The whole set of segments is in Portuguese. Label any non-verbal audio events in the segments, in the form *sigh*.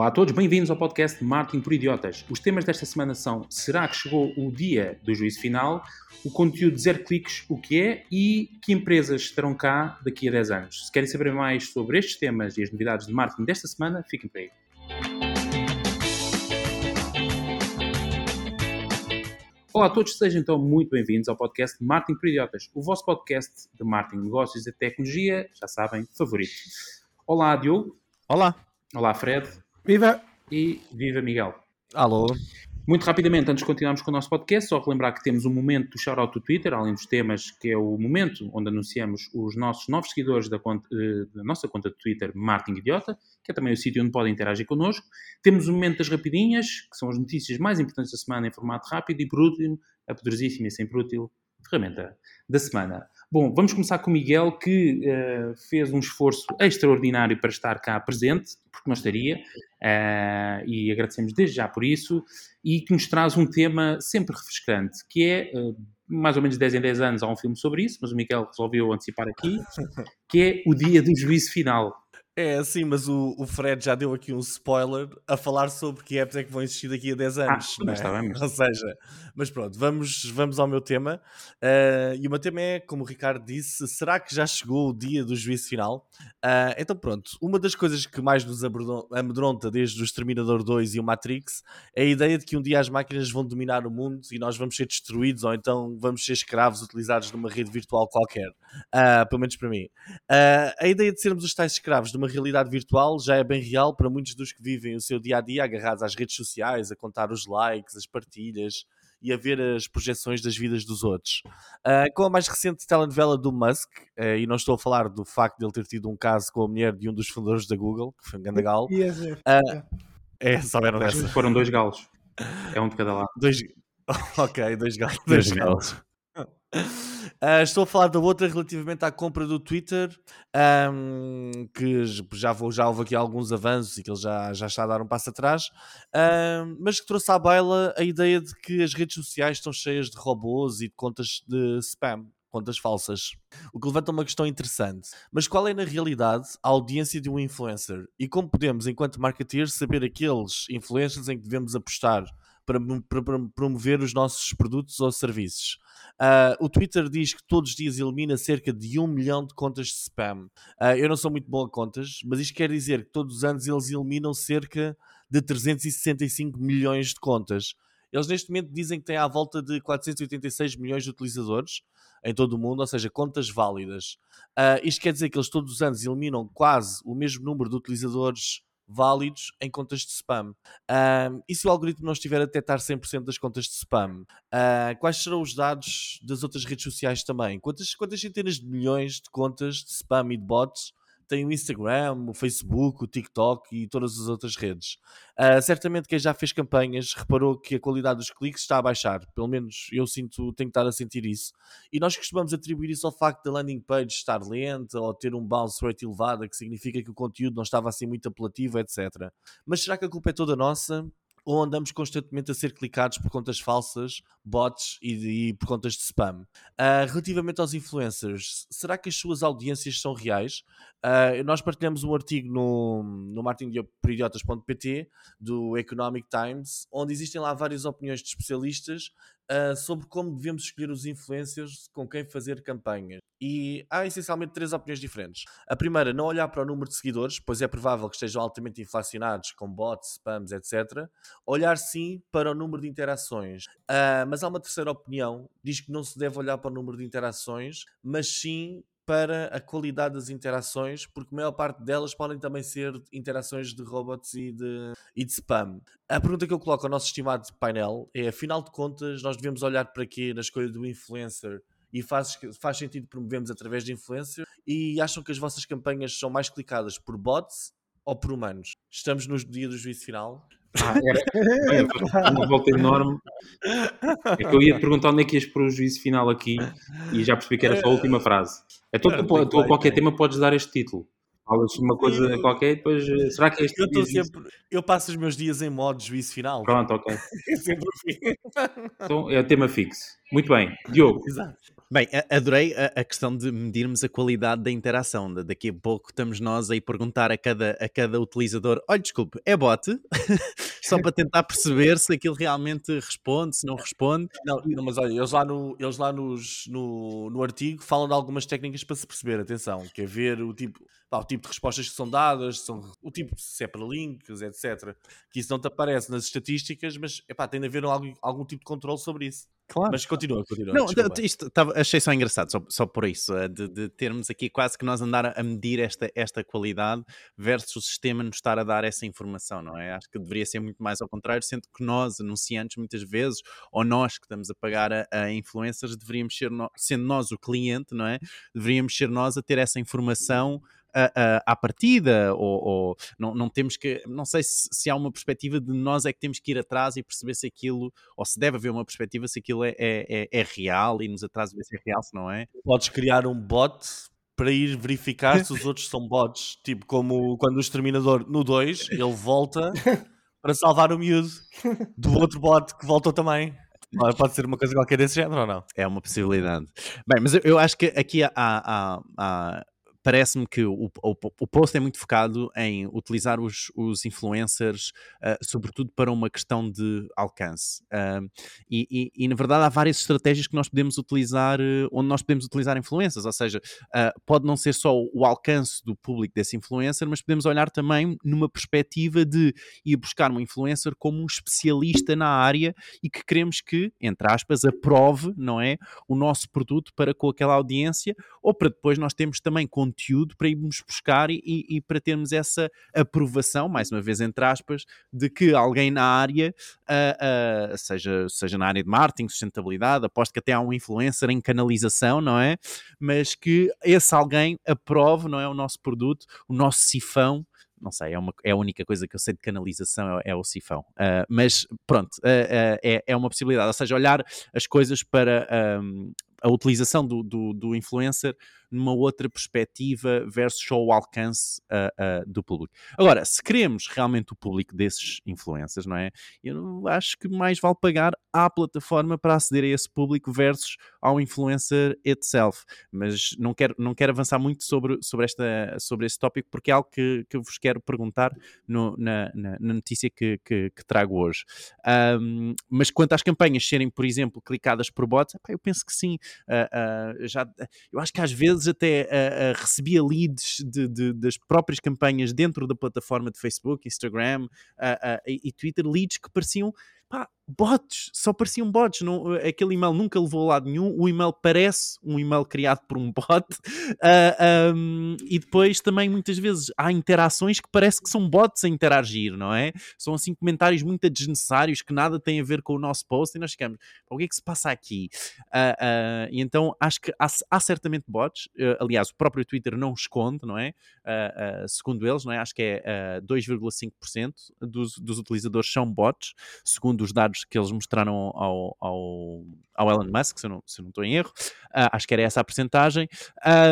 Olá a todos, bem-vindos ao podcast Marketing por Idiotas. Os temas desta semana são Será que chegou o dia do juízo final? O conteúdo de zero cliques, o que é? E que empresas estarão cá daqui a 10 anos? Se querem saber mais sobre estes temas e as novidades de marketing desta semana, fiquem por aí. Olá a todos, sejam então muito bem-vindos ao podcast Marketing por Idiotas, o vosso podcast de marketing, negócios e tecnologia, já sabem, favorito. Olá, Diogo. Olá. Olá, Fred. Viva! E viva, Miguel. Alô. Muito rapidamente, antes de continuarmos com o nosso podcast, só relembrar que temos um momento do shoutout do Twitter, além dos temas, que é o momento onde anunciamos os nossos novos seguidores da, conta, eh, da nossa conta de Twitter, Martin Idiota, que é também o sítio onde podem interagir connosco. Temos o momento das rapidinhas, que são as notícias mais importantes da semana em formato rápido, e por último, a poderosíssima e sempre útil ferramenta da semana. Bom, vamos começar com o Miguel, que uh, fez um esforço extraordinário para estar cá presente, porque não estaria, uh, e agradecemos desde já por isso, e que nos traz um tema sempre refrescante, que é, uh, mais ou menos 10 em 10 anos há um filme sobre isso, mas o Miguel resolveu antecipar aqui, *laughs* que é o dia do juízo final. É, sim, mas o, o Fred já deu aqui um spoiler a falar sobre que apps é que vão existir daqui a 10 ah, anos. Ah, mas é? bem, mas... Ou seja, mas pronto, vamos, vamos ao meu tema. Uh, e o meu tema é, como o Ricardo disse, será que já chegou o dia do juízo final? Uh, então pronto, uma das coisas que mais nos amedronta desde o Exterminador 2 e o Matrix é a ideia de que um dia as máquinas vão dominar o mundo e nós vamos ser destruídos ou então vamos ser escravos utilizados numa rede virtual qualquer. Uh, pelo menos para mim. a ideia de sermos os tais escravos de uma realidade virtual já é bem real para muitos dos que vivem o seu dia a dia agarrados às redes sociais, a contar os likes, as partilhas e a ver as projeções das vidas dos outros. Uh, com a mais recente telenovela do Musk, uh, e não estou a falar do facto de ele ter tido um caso com a mulher de um dos fundadores da Google, que foi um grande galo. Uh, é, souberam dessa. Foram dois galos. É um de cada lado. Dois... *laughs* ok, dois galos. Dois, dois galos. *laughs* Uh, estou a falar da outra relativamente à compra do Twitter, um, que já, vou, já houve aqui alguns avanços e que ele já, já está a dar um passo atrás, um, mas que trouxe à baila a ideia de que as redes sociais estão cheias de robôs e de contas de spam. Contas falsas. O que levanta uma questão interessante. Mas qual é, na realidade, a audiência de um influencer? E como podemos, enquanto marketeers, saber aqueles influencers em que devemos apostar para, para, para promover os nossos produtos ou serviços? Uh, o Twitter diz que todos os dias elimina cerca de um milhão de contas de spam. Uh, eu não sou muito bom a contas, mas isto quer dizer que todos os anos eles eliminam cerca de 365 milhões de contas. Eles neste momento dizem que têm à volta de 486 milhões de utilizadores em todo o mundo, ou seja, contas válidas. Uh, isto quer dizer que eles todos os anos eliminam quase o mesmo número de utilizadores válidos em contas de spam. E se o algoritmo não estiver a detectar 100% das contas de spam, uh, quais serão os dados das outras redes sociais também? Quantas, quantas centenas de milhões de contas de spam e de bots tem o Instagram, o Facebook, o TikTok e todas as outras redes. Uh, certamente quem já fez campanhas reparou que a qualidade dos cliques está a baixar. Pelo menos eu sinto, tenho que estar a sentir isso. E nós costumamos atribuir isso ao facto da landing page estar lenta ou ter um bounce rate elevado, que significa que o conteúdo não estava assim muito apelativo, etc. Mas será que a culpa é toda nossa? Ou andamos constantemente a ser clicados por contas falsas, bots e, e por contas de spam. Uh, relativamente aos influencers, será que as suas audiências são reais? Uh, nós partilhamos um artigo no, no martinperiodiotas.pt do Economic Times, onde existem lá várias opiniões de especialistas uh, sobre como devemos escolher os influencers com quem fazer campanhas. E há essencialmente três opiniões diferentes. A primeira, não olhar para o número de seguidores, pois é provável que estejam altamente inflacionados com bots, spams, etc. Olhar sim para o número de interações. Uh, mas há uma terceira opinião, diz que não se deve olhar para o número de interações, mas sim para a qualidade das interações, porque a maior parte delas podem também ser interações de robots e de, e de spam. A pergunta que eu coloco ao nosso estimado painel é: afinal de contas, nós devemos olhar para quê na escolha do influencer? E faz, faz sentido promovermos através de influencer? E acham que as vossas campanhas são mais clicadas por bots ou por humanos? Estamos no dia do juízo final. Ah, era uma volta enorme. É que eu ia perguntar onde é que ias para o juízo final aqui e já percebi que era só a última frase. Então, tu, a qualquer tema podes dar este título. Falas uma coisa qualquer e depois. Eh, será que é este eu, sempre, eu passo os meus dias em modo juízo final. Pronto, ok. é *laughs* sempre o fim. Então é o tema fixo. Muito bem. Diogo. Exato. Bem, adorei a, questão de medirmos a qualidade da interação. Daqui a pouco estamos nós aí perguntar a cada, a cada utilizador: olha, desculpe, é bot? *laughs* Só para tentar perceber se aquilo realmente responde, se não responde. Não, não mas olha, eles lá, no, eles lá nos, no, no artigo falam de algumas técnicas para se perceber, atenção, que é ver o tipo, pá, o tipo de respostas que são dadas, são, o tipo se é para links, etc. Que isso não te aparece nas estatísticas, mas epá, tem de haver algum, algum tipo de controle sobre isso. Claro. Mas continua, continua. Não, isto tava, achei só engraçado, só, só por isso, eh, de, de, termos aqui quase que nós andar a medir esta, esta qualidade versus o sistema nos estar a dar essa informação, não é? Acho que deveria ser muito mais ao contrário, sendo que nós, anunciantes, muitas vezes, ou nós que estamos a pagar a, a influencers, deveríamos ser, no, sendo nós o cliente, não é? Deveríamos ser nós a ter essa informação à partida, ou, ou, não, não temos que, não sei se, se, há uma perspectiva de nós é que temos que ir atrás e perceber se aquilo, ou se deve haver uma perspectiva se aquilo é, é, é, é real e nos atrás ver se é real, se não é. Podes criar um bot para ir verificar se os outros são bots, tipo como quando o Exterminador no 2 ele volta *laughs* para salvar o miúdo do outro bot que voltou também. Pode ser uma coisa qualquer desse género ou não? É uma possibilidade. Bem, mas eu, eu acho que aqui há, há, há, parece-me que o, o, o, post é muito focado em utilizar os, os influencers, uh, sobretudo para uma questão de alcance. Uh, e, e, e, na verdade, há várias estratégias que nós podemos utilizar, uh, onde nós podemos utilizar influências, ou seja, pode não ser só o alcance do público desse influencer, mas podemos olhar também numa perspectiva de ir buscar um influencer como um especialista na área e que queremos que, entre aspas, aprove, não é, o nosso produto para com aquela audiência, ou para depois nós temos também conteúdo para irmos buscar e, e, para termos essa aprovação, mais uma vez entre aspas, de que alguém na área, uh, uh, seja, seja na área de marketing, sustentabilidade, aposto que até há um influencer em canalização, não é? Mas que esse alguém aprove, não é? O nosso produto, o nosso sifão, não sei, é, uma, é a única coisa que eu sei de canalização é, é o sifão. Uh, mas pronto, uh, uh, é, é uma possibilidade, ou seja, olhar as coisas para um, a utilização do, do, do influencer numa outra perspectiva versus só o alcance uh, uh, do público. Agora, se queremos realmente o público desses influencers, não é? Eu acho que mais vale pagar à plataforma para aceder a esse público versus ao influencer itself. Mas não quero, não quero avançar muito sobre, sobre, esta, sobre esse tópico porque é algo que, que vos quero perguntar no, na, na, na, notícia que, que, que trago hoje. Um, mas quanto às campanhas serem, por exemplo, clicadas por bots, eu penso que sim. Uh, já, eu acho que às vezes até uh, uh, recebia leads de, de, das próprias campanhas dentro da plataforma de Facebook, Instagram uh, e, e Twitter, leads que pareciam pá, bots, só pareciam bots, não, aquele e-mail nunca levou a lado nenhum, o e-mail parece um e-mail criado por um *laughs* bot, uh, ah, um, e depois também muitas vezes há interações que parece que são bots a interagir, não é? São assim comentários muito desnecessários que nada têm a ver com o nosso post e nós ficamos, o que é que se passa aqui? Uh, uh, e então acho que há, há certamente bots, aliás o próprio Twitter não esconde, não é? segundo eles, não é? Acho que é 2,5% dos, dos utilizadores são bots, segundo os dados que eles mostraram ao, ao, ao Elon Musk, se eu, não, se eu não estou em erro, uh, acho que era essa a percentagem,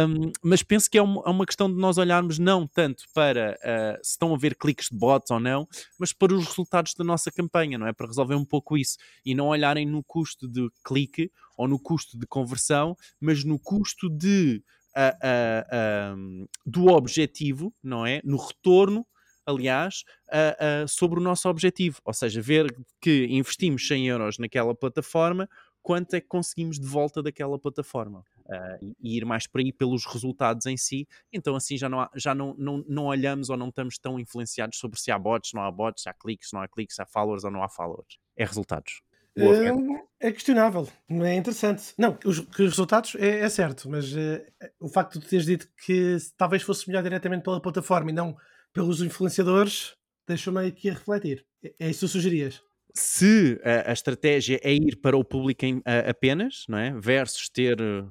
um, mas penso que é uma, é uma, questão de nós olharmos não tanto para uh, se estão a ver cliques de bots ou não, mas para os resultados da nossa campanha, não é? Para resolver um pouco isso e não olharem no custo de clique ou no custo de conversão, mas no custo de uh, do objetivo, não é? No retorno aliás, uh, uh, sobre o nosso objetivo. Ou seja, ver que investimos 100 euros naquela plataforma, quanto é que conseguimos de volta daquela plataforma. Uh, e ir mais por aí pelos resultados em si, então assim já, não, há, já não, não, não olhamos ou não estamos tão influenciados sobre se há bots, não há bots, se há cliques, não há cliques, se há followers ou não há followers. É resultados. É, é questionável, não é interessante. Não, os, os resultados é, é, certo, mas uh, o facto de teres dito que talvez fosse melhor diretamente pela plataforma e não pelos influenciadores, deixou-me aqui a refletir. É, é isso que sugerias? Se a, a, estratégia é ir para o público em, a, apenas, não é? Versus ter uh,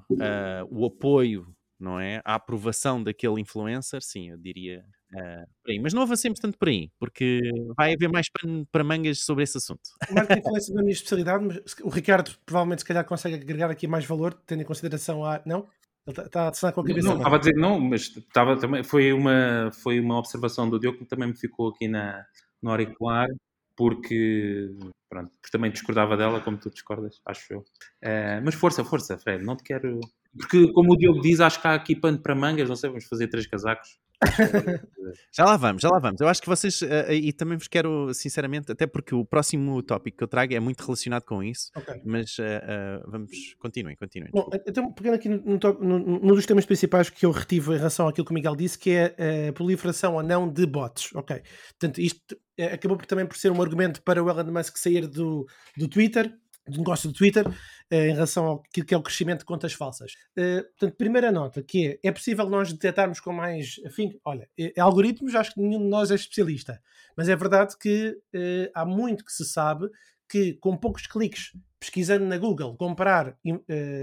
o apoio, não é? A aprovação daquele influencer, sim, eu diria uh, por aí. Mas não avancemos tanto por aí, porque vai haver mais pano para mangas sobre esse assunto. O marketing influência da minha especialidade, mas o Ricardo provavelmente se calhar consegue agregar aqui mais valor, tendo em consideração a. Não? Ele está tá a assinar com a cabeça. Não, estava a dizer não, mas estava também, foi, uma, foi uma observação do Diogo que também me ficou aqui na, no auricular, porque Pronto, porque também discordava dela, como tu discordas, acho eu. Uh, mas força, força, Fred, não te quero. Porque, como o Diogo diz, acho que há aqui pano para mangas, não sei, vamos fazer três casacos. *laughs* já lá vamos, já lá vamos. Eu acho que vocês, uh, e também vos quero, sinceramente, até porque o próximo tópico que eu trago é muito relacionado com isso, okay. mas uh, vamos, continuem, continuem. Bom, então, pegando aqui no, no, no, dos temas principais que eu retivo em relação àquilo que o Miguel disse, que é a proliferação ou não de bots, ok? Portanto, isto acabou por, também por ser um argumento para o Elon Musk sair do, do Twitter, negócio do Twitter, em relação ao que é o crescimento de contas falsas. Uh, portanto, primeira nota, que é, é possível nós detectarmos com mais afim, olha, é, é algoritmos, acho que nenhum de nós é especialista, mas é verdade que uh, há muito que se sabe que com poucos cliques pesquisando na Google, comprar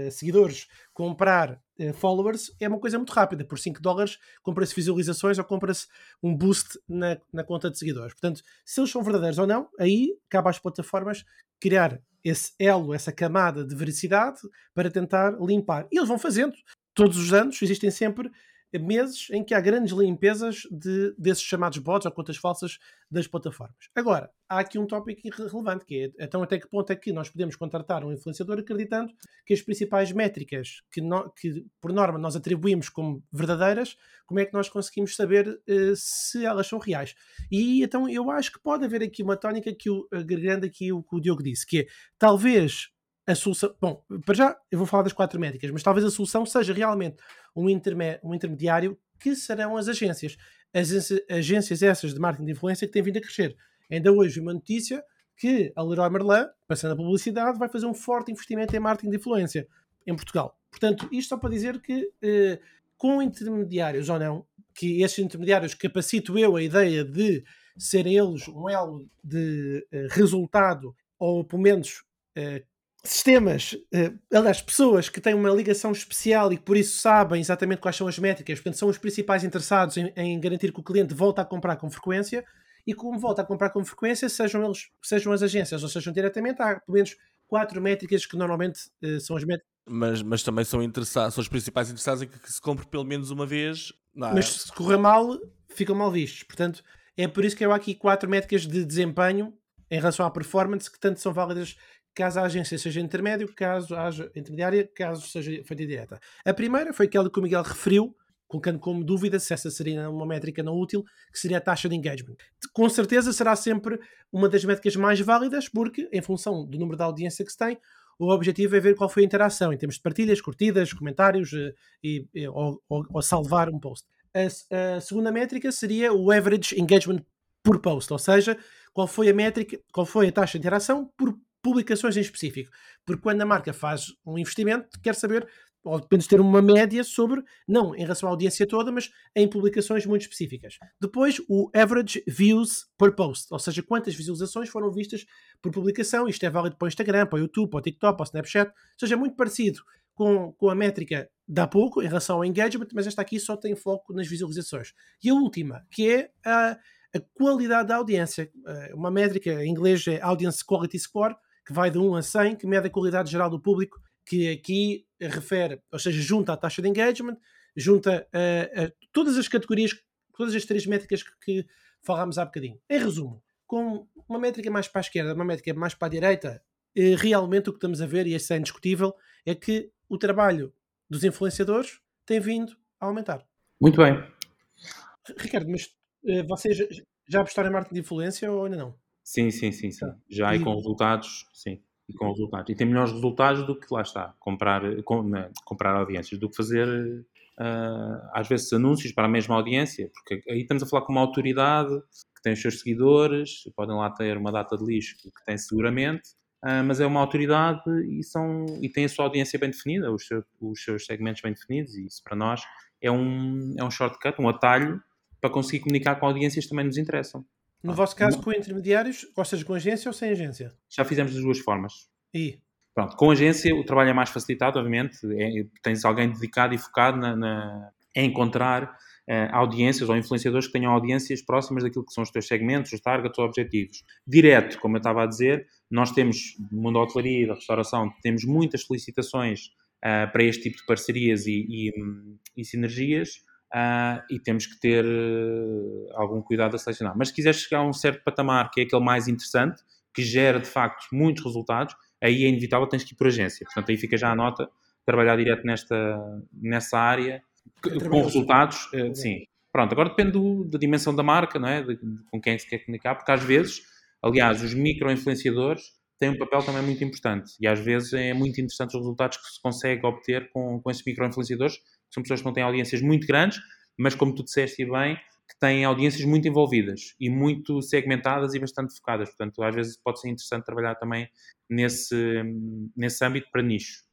seguidores, comprar followers é uma coisa muito rápida. Por 5 dólares compra-se visualizações ou compra-se um boost na, na conta de seguidores. Portanto, se eles são verdadeiros ou não, aí cabe às plataformas criar esse elo, essa camada de veracidade para tentar limpar. E eles vão fazendo. Todos os anos existem sempre meses em que há grandes limpezas de, desses chamados bots ou contas falsas das plataformas. Agora, há aqui um tópico irrelevante, que é então até que ponto é que nós podemos contratar um influenciador acreditando que as principais métricas que, no, que por norma nós atribuímos como verdadeiras, como é que nós conseguimos saber uh, se elas são reais? E então eu acho que pode haver aqui uma tónica que o agregando aqui o que o Diogo disse, que é talvez a solução. Bom, para já eu vou falar das quatro métricas, mas talvez a solução seja realmente um, interme, um intermediário que serão as agências. As agências essas de marketing de influência que têm vindo a crescer. Ainda hoje uma notícia que a Leroy Merlin, passando a publicidade, vai fazer um forte investimento em marketing de influência em Portugal. Portanto, isto só para dizer que eh, com intermediários ou não, que esses intermediários capacito eu a ideia de serem eles um elo de eh, resultado ou pelo menos eh, sistemas, uh, aliás, pessoas que têm uma ligação especial e que por isso sabem exatamente quais são as métricas, portanto, são os principais interessados em, em, garantir que o cliente volta a comprar com frequência e como volta a comprar com frequência, sejam eles, sejam as agências ou sejam diretamente, há pelo menos quatro métricas que normalmente uh, são as métricas. Mas, mas também são, interessados, são os principais interessados em que se compre pelo menos uma vez. É? Mas se correr mal, ficam mal vistos. Portanto, é por isso que eu há aqui quatro métricas de desempenho em relação à performance que tanto são válidas caso a agência seja intermédio, caso haja intermediária, caso seja feita direta. A primeira foi aquela que o Miguel referiu, colocando como dúvida se essa seria uma métrica não útil, que seria a taxa de engagement. Com certeza será sempre uma das métricas mais válidas, porque, em função do número de audiência que se tem, o objetivo é ver qual foi a interação em termos de partilhas, curtidas, comentários eh, e, e ou, ou, ou, salvar um post. A, a segunda métrica seria o average engagement por post, ou seja, qual foi a métrica, qual foi a taxa de interação por publicações em específico. Porque quando a marca faz um investimento, quer saber, ou depende ter uma média sobre, não em relação à audiência toda, mas em publicações muito específicas. Depois, o average views per post, ou seja, quantas visualizações foram vistas por publicação. Isto é válido para o Instagram, para o YouTube, para o TikTok, para o Snapchat. Ou seja, é muito parecido com, com a métrica da pouco em relação ao engagement, mas esta aqui só tem foco nas visualizações. E a última, que é a, a qualidade da audiência. Eh, uma métrica em inglês é Audience Quality Score, que vai de 1 a 100, que mede a qualidade geral do público, que aqui refere, ou seja, junta a taxa de engagement, junta a, a todas as categorias, todas as três métricas que, que falámos há bocadinho. Em resumo, com uma métrica mais para a esquerda, uma métrica mais para a direita, eh, realmente o que estamos a ver, e isso é indiscutível, é que o trabalho dos influenciadores tem vindo a aumentar. Muito bem. Ricardo, mas eh, vocês já apostaram em marketing de influência ou ainda não? Sim, sim, sim, sim. Já e com resultados, sim. E com resultados. E tem melhores resultados do que lá está, comprar, com, né, comprar audiências, do que fazer uh, às vezes anúncios para a mesma audiência, porque aí estamos a falar com uma autoridade que tem os seus seguidores, podem lá ter uma data de lixo que tem seguramente, uh, mas é uma autoridade e, são, e tem a sua audiência bem definida, os, seu, os seus segmentos bem definidos, e isso para nós é um, é um shortcut, um atalho para conseguir comunicar com audiências que também nos interessam. No ah, vosso caso, com intermediários, gostas com agência ou sem agência? Já fizemos das duas formas. E? Pronto, com agência o trabalho é mais facilitado, obviamente. É, tens alguém dedicado e focado na, na em encontrar uh, audiências ou influenciadores que tenham audiências próximas daquilo que são os teus segmentos, os targets, os objetivos. Direto, como eu estava a dizer, nós temos, no mundo da hotelaria e da restauração, temos muitas solicitações uh, para este tipo de parcerias e, e, e sinergias Uh, e temos que ter uh, algum cuidado a selecionar. Mas se quiseres chegar a um certo patamar, que é aquele mais interessante, que gera de facto muitos resultados, aí é inevitável, tens que ir por agência. Portanto, aí fica já a nota, trabalhar direto nesta, nessa área, com resultados, uh, sim. Pronto, agora depende do, da dimensão da marca, não é? De, de, com quem é se quer comunicar, porque às vezes, aliás, os micro-influenciadores têm um papel também muito importante e às vezes é muito interessante os resultados que se consegue obter com, com esses micro-influenciadores, são pessoas que não têm audiências muito grandes, mas como tu disseste bem, que têm audiências muito envolvidas e muito segmentadas e bastante focadas. Portanto, às vezes pode ser interessante trabalhar também nesse, nesse âmbito para nicho.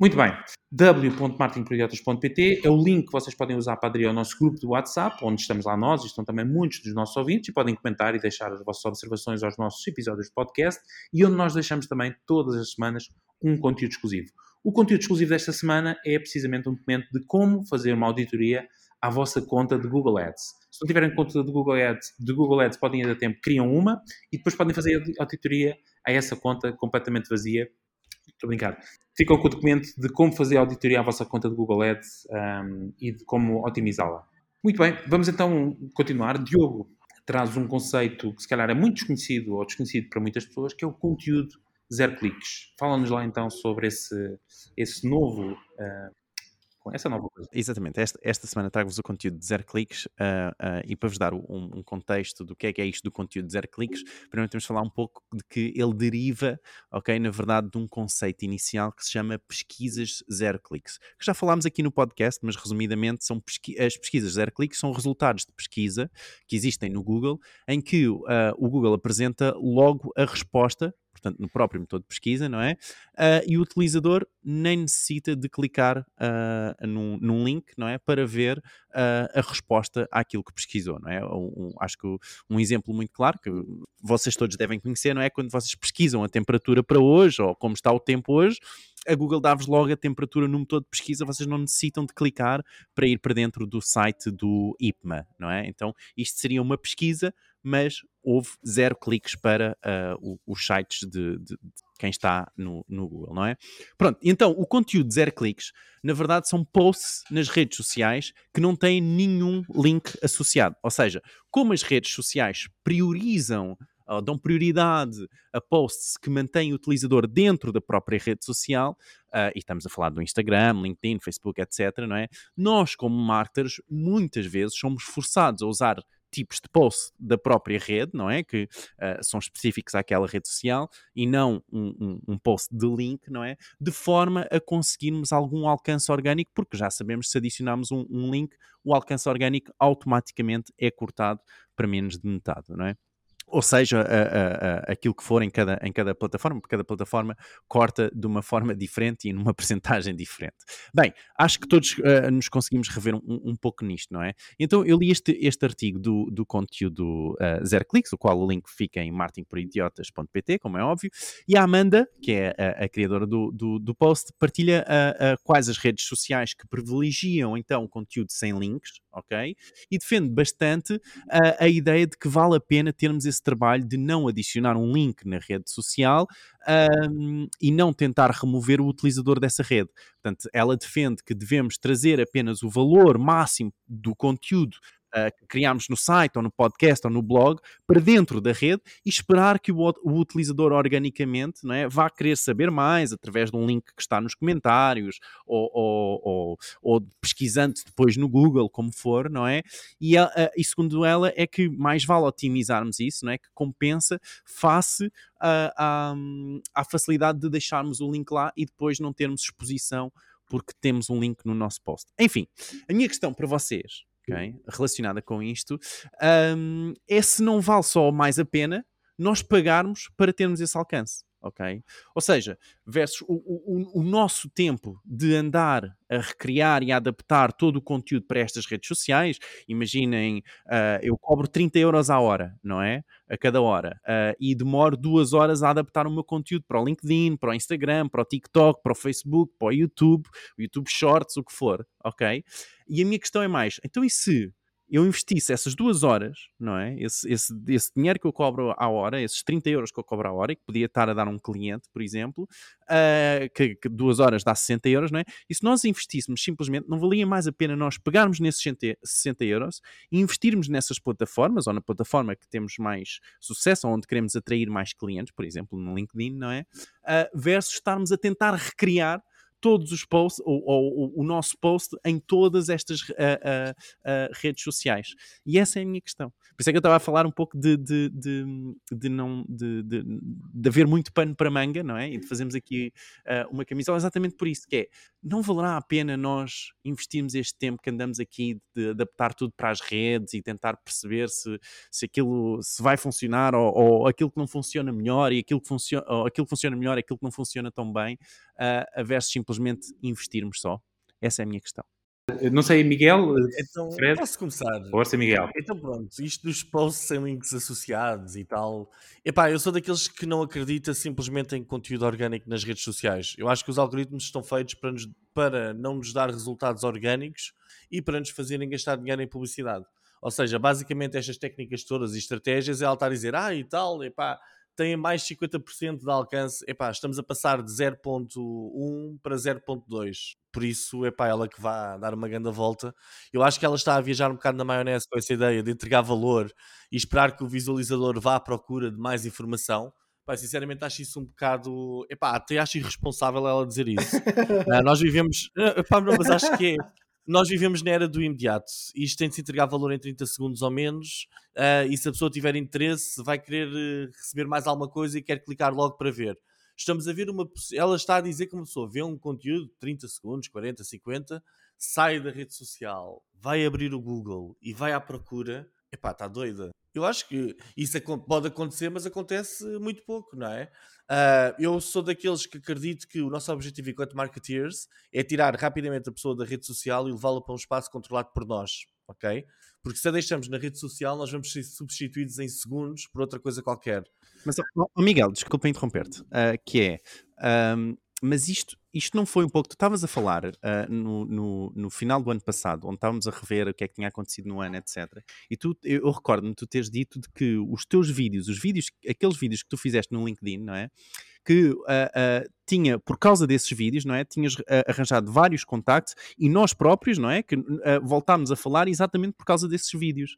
Muito bem. w.marketingproidiotas.pt é o link que vocês podem usar para aderir ao nosso grupo do WhatsApp, onde estamos lá nós e estão também muitos dos nossos ouvintes e podem comentar e deixar as vossas observações aos nossos episódios de podcast e onde nós deixamos também todas as semanas um conteúdo exclusivo. O conteúdo exclusivo desta semana é precisamente um documento de como fazer uma auditoria à vossa conta de Google Ads. Se não tiverem conta de Google Ads, de Google Ads podem ir a tempo, criam uma e depois podem fazer a auditoria a essa conta completamente vazia. Estou a brincar. Ficam com o documento de como fazer auditoria à vossa conta de Google Ads um, e de como otimizá-la. Muito bem, vamos então continuar. Diogo traz um conceito que se calhar é muito desconhecido ou desconhecido para muitas pessoas, que é o conteúdo zero cliques. Fala-nos lá então sobre esse, esse novo uh, com essa nova coisa. Exatamente. Esta, esta semana trago-vos o conteúdo de zero cliques uh, uh, e para vos dar um, um, contexto do que é que é isto do conteúdo de zero cliques, primeiro temos de falar um pouco de que ele deriva, ok, na verdade, de um conceito inicial que se chama pesquisas zero cliques, que já falámos aqui no podcast, mas resumidamente são pesqui as pesquisas zero cliques são resultados de pesquisa que existem no Google, em que uh, o Google apresenta logo a resposta portanto, no próprio motor de pesquisa, não é? Uh, e o utilizador nem necessita de clicar uh, num, num, link, não é? Para ver uh, a resposta àquilo que pesquisou, não é? Um, acho que um exemplo muito claro que vocês todos devem conhecer, não é? Quando vocês pesquisam a temperatura para hoje ou como está o tempo hoje, a Google dá-vos logo a temperatura no motor de pesquisa, vocês não necessitam de clicar para ir para dentro do site do IPMA, não é? Então, isto seria uma pesquisa mas houve zero cliques para uh, os sites de, de, de, quem está no, no Google, não é? Pronto, então o conteúdo de zero cliques, na verdade, são posts nas redes sociais que não têm nenhum link associado. Ou seja, como as redes sociais priorizam ou dão prioridade a posts que mantêm o utilizador dentro da própria rede social, uh, e estamos a falar do Instagram, LinkedIn, Facebook, etc., não é? Nós, como marketers, muitas vezes somos forçados a usar tipos de post da própria rede, não é? Que uh, são específicos àquela rede social e não um, um, um, post de link, não é? De forma a conseguirmos algum alcance orgânico, porque já sabemos se adicionarmos um, um link, o alcance orgânico automaticamente é cortado para menos de metade, não é? Ou seja, a, a, a, aquilo que for em cada, em cada plataforma, porque cada plataforma corta de uma *laughs* forma diferente e numa percentagem diferente. Bem, acho que todos uh, nos conseguimos rever um, um, pouco nisto, não é? Então eu li este, este artigo do, do conteúdo uh, Zero Clicks, o qual o link fica em marketingporidiotas.pt, como é óbvio, e a Amanda, que é a, a criadora do, do, do, post, partilha uh, quais as redes sociais que privilegiam então o conteúdo sem links, ok? E defende bastante a ideia de que vale a pena termos esse trabalho de não adicionar um link na rede social um, e não tentar remover o utilizador dessa rede. Portanto, ela defende que devemos trazer apenas o valor máximo do conteúdo uh, que criámos no site, ou no podcast, ou no blog, para dentro da rede e esperar que o, o utilizador organicamente não é, vá querer saber mais através de um link que está nos comentários ou, ou, ou, ou pesquisando depois no Google, como for, não é? E, uh, e segundo ela, é que mais vale otimizarmos isso, não é? Que compensa face à, à facilidade de deixarmos o link lá e depois não termos exposição porque temos um link no nosso post. Enfim, a minha questão para vocês okay, relacionada com isto, um, é se não vale só mais a pena nós pagarmos para termos esse alcance. Ok? Ou seja, versus o, o, o, nosso tempo de andar a recriar e a adaptar todo o conteúdo para estas redes sociais. Imaginem, uh, eu cobro 30 euros à hora, não é? A cada hora. Uh, e demoro duas horas a adaptar o meu conteúdo para o LinkedIn, para o Instagram, para o TikTok, para o Facebook, para o YouTube, o YouTube Shorts, o que for, ok? E a minha questão é mais, então e se eu investisse essas duas horas, não é? Esse, esse, esse dinheiro que eu cobro à hora, esses 30 euros que eu cobro à hora, e que podia estar a dar a um cliente, por exemplo, uh, que, que, duas horas dá 60 euros, não é? E se nós investíssemos simplesmente, não valia mais a pena nós pegarmos nesses 60 euros e investirmos nessas plataformas, ou na plataforma que temos mais sucesso, ou onde queremos atrair mais clientes, por exemplo, no LinkedIn, não é? Uh, versus estarmos a tentar recriar todos os posts, ou, ou, o nosso post em todas estas uh, uh, redes sociais. E essa é a minha questão. Por isso é que eu estava a falar um pouco de, de, de, de não, de, de, de, haver muito pano para manga, não é? E de fazermos aqui uma camisola exatamente por isso, que é, não valerá a pena nós investirmos este tempo que andamos aqui de adaptar tudo para as redes e tentar perceber se, se aquilo se vai funcionar ou, ou aquilo que não funciona melhor e aquilo que funciona, ou aquilo que funciona melhor aquilo que não funciona tão bem, uh, versus simplesmente investirmos só? Essa é a minha questão. Não sei, Miguel, então, Fred? posso começar? Força, Miguel. Então pronto, isto dos posts sem links associados e tal. Epá, eu sou daqueles que não acredita simplesmente em conteúdo orgânico nas redes sociais. Eu acho que os algoritmos estão feitos para, nos, para não nos dar resultados orgânicos e para nos fazerem gastar dinheiro em publicidade. Ou seja, basicamente estas técnicas todas e estratégias é ela estar a dizer, ah e tal, epá, têm mais 50% de alcance. Epá, estamos a passar de 0.1 para 0.2. Por isso, é para ela que vá dar uma grande volta. Eu acho que ela está a viajar um bocado na maionese com essa ideia de entregar valor e esperar que o visualizador vá à procura de mais informação. Pá, sinceramente acho isso um bocado. Epá, até acho irresponsável ela dizer isso. uh, *laughs* nós vivemos. Uh, epá, não, mas acho que é nós vivemos na era do imediato. Isto tem de se entregar valor em 30 segundos ou menos. Uh, e se a pessoa tiver interesse, vai querer uh, receber mais alguma coisa e quer clicar logo para ver. Estamos a ver uma. Ela está a dizer que uma pessoa vê um conteúdo de 30 segundos, 40, 50, sai da rede social, vai abrir o Google e vai à procura. Epá, está doida. Eu acho que isso pode acontecer, mas acontece muito pouco, não é? Uh, eu sou daqueles que acredito que o nosso objetivo enquanto marketeers é tirar rapidamente a pessoa da rede social e levá-la para um espaço controlado por nós, ok? Porque se a deixamos na rede social, nós vamos ser substituídos em segundos por outra coisa qualquer. Mas, oh, Miguel, desculpa interromper-te, uh, que é, um, mas isto, isto não foi um pouco. Tu estavas a falar uh, no, no, no, final do ano passado, onde estávamos a rever o que é que tinha acontecido no ano, etc. E tu, eu, eu recordo-me tu teres dito de que os teus vídeos, os vídeos, aqueles vídeos que tu fizeste no LinkedIn, não é? Que uh, uh, tinha, por causa desses vídeos, não é? Tinhas arranjado vários contactos e nós próprios, não é? Que voltámos a falar exatamente por causa desses vídeos.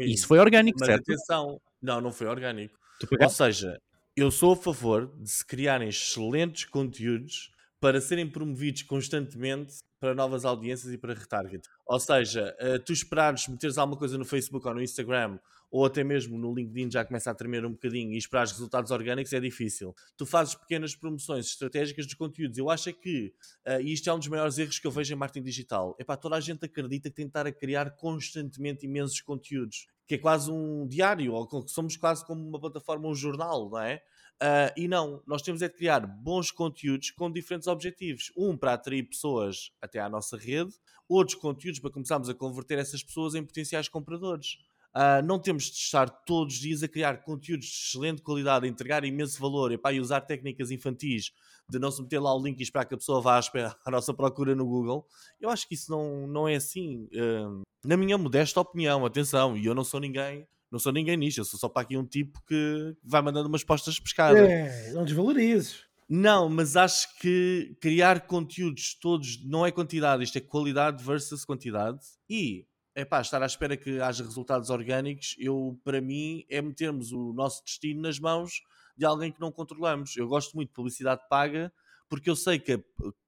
isso foi orgânico, mas certo? atenção, não, não foi orgânico. Ou seja, eu sou a favor de se criarem excelentes conteúdos para serem promovidos constantemente para novas audiências e para retarget. Ou seja, uh, tu esperares meteres alguma coisa no Facebook ou no Instagram ou até mesmo no LinkedIn já começa a tremer um bocadinho e esperar resultados orgânicos é difícil. Tu fazes pequenas promoções estratégicas dos conteúdos. Eu acho que, uh, e isto é um dos maiores erros que eu vejo em marketing digital, é para toda a gente acredita que tem de estar a criar constantemente imensos conteúdos que é quase um diário, ou que somos quase como uma plataforma, um jornal, não é? Uh, e não, nós temos é de criar bons conteúdos com diferentes objetivos. Um para atrair pessoas até à nossa rede, outros conteúdos para começarmos a converter essas pessoas em potenciais compradores. Uh, não temos de estar todos os dias a criar conteúdos de excelente qualidade, a entregar imenso valor epá, e usar técnicas infantis de não se meter lá o link e esperar que a pessoa vá à, *laughs* nossa procura no Google. Eu acho que isso não, não é assim. Uh, na minha modesta opinião, atenção, e eu não sou ninguém. Não sou ninguém nisto, eu sou só para aqui um tipo que vai mandando umas postas de pescada. É, não desvalorizes. Não, mas acho que criar conteúdos todos não é quantidade, isto é qualidade versus quantidade. E é pá, estar à espera que haja resultados orgânicos, eu, para mim, é metermos o nosso destino nas mãos de alguém que não controlamos. Eu gosto muito de publicidade paga porque eu sei que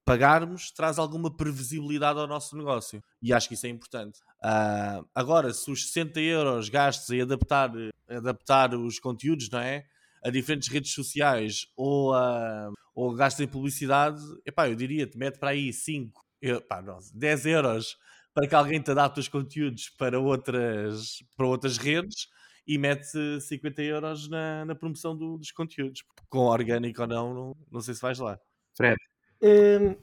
pagarmos traz alguma previsibilidade ao nosso negócio e acho que isso é importante. Uh, agora, se os 60 euros gastos em adaptar, adaptar os conteúdos, não é? A diferentes redes sociais ou, a, ou gastos em publicidade, epá, eu diria-te, mete para aí 5, epá, não, 10 euros para que alguém te adapte os conteúdos para outras, para outras redes e mete 50 euros na, na promoção do, dos conteúdos. Com orgânico ou não, não, não sei se vais lá. Fred. Hum,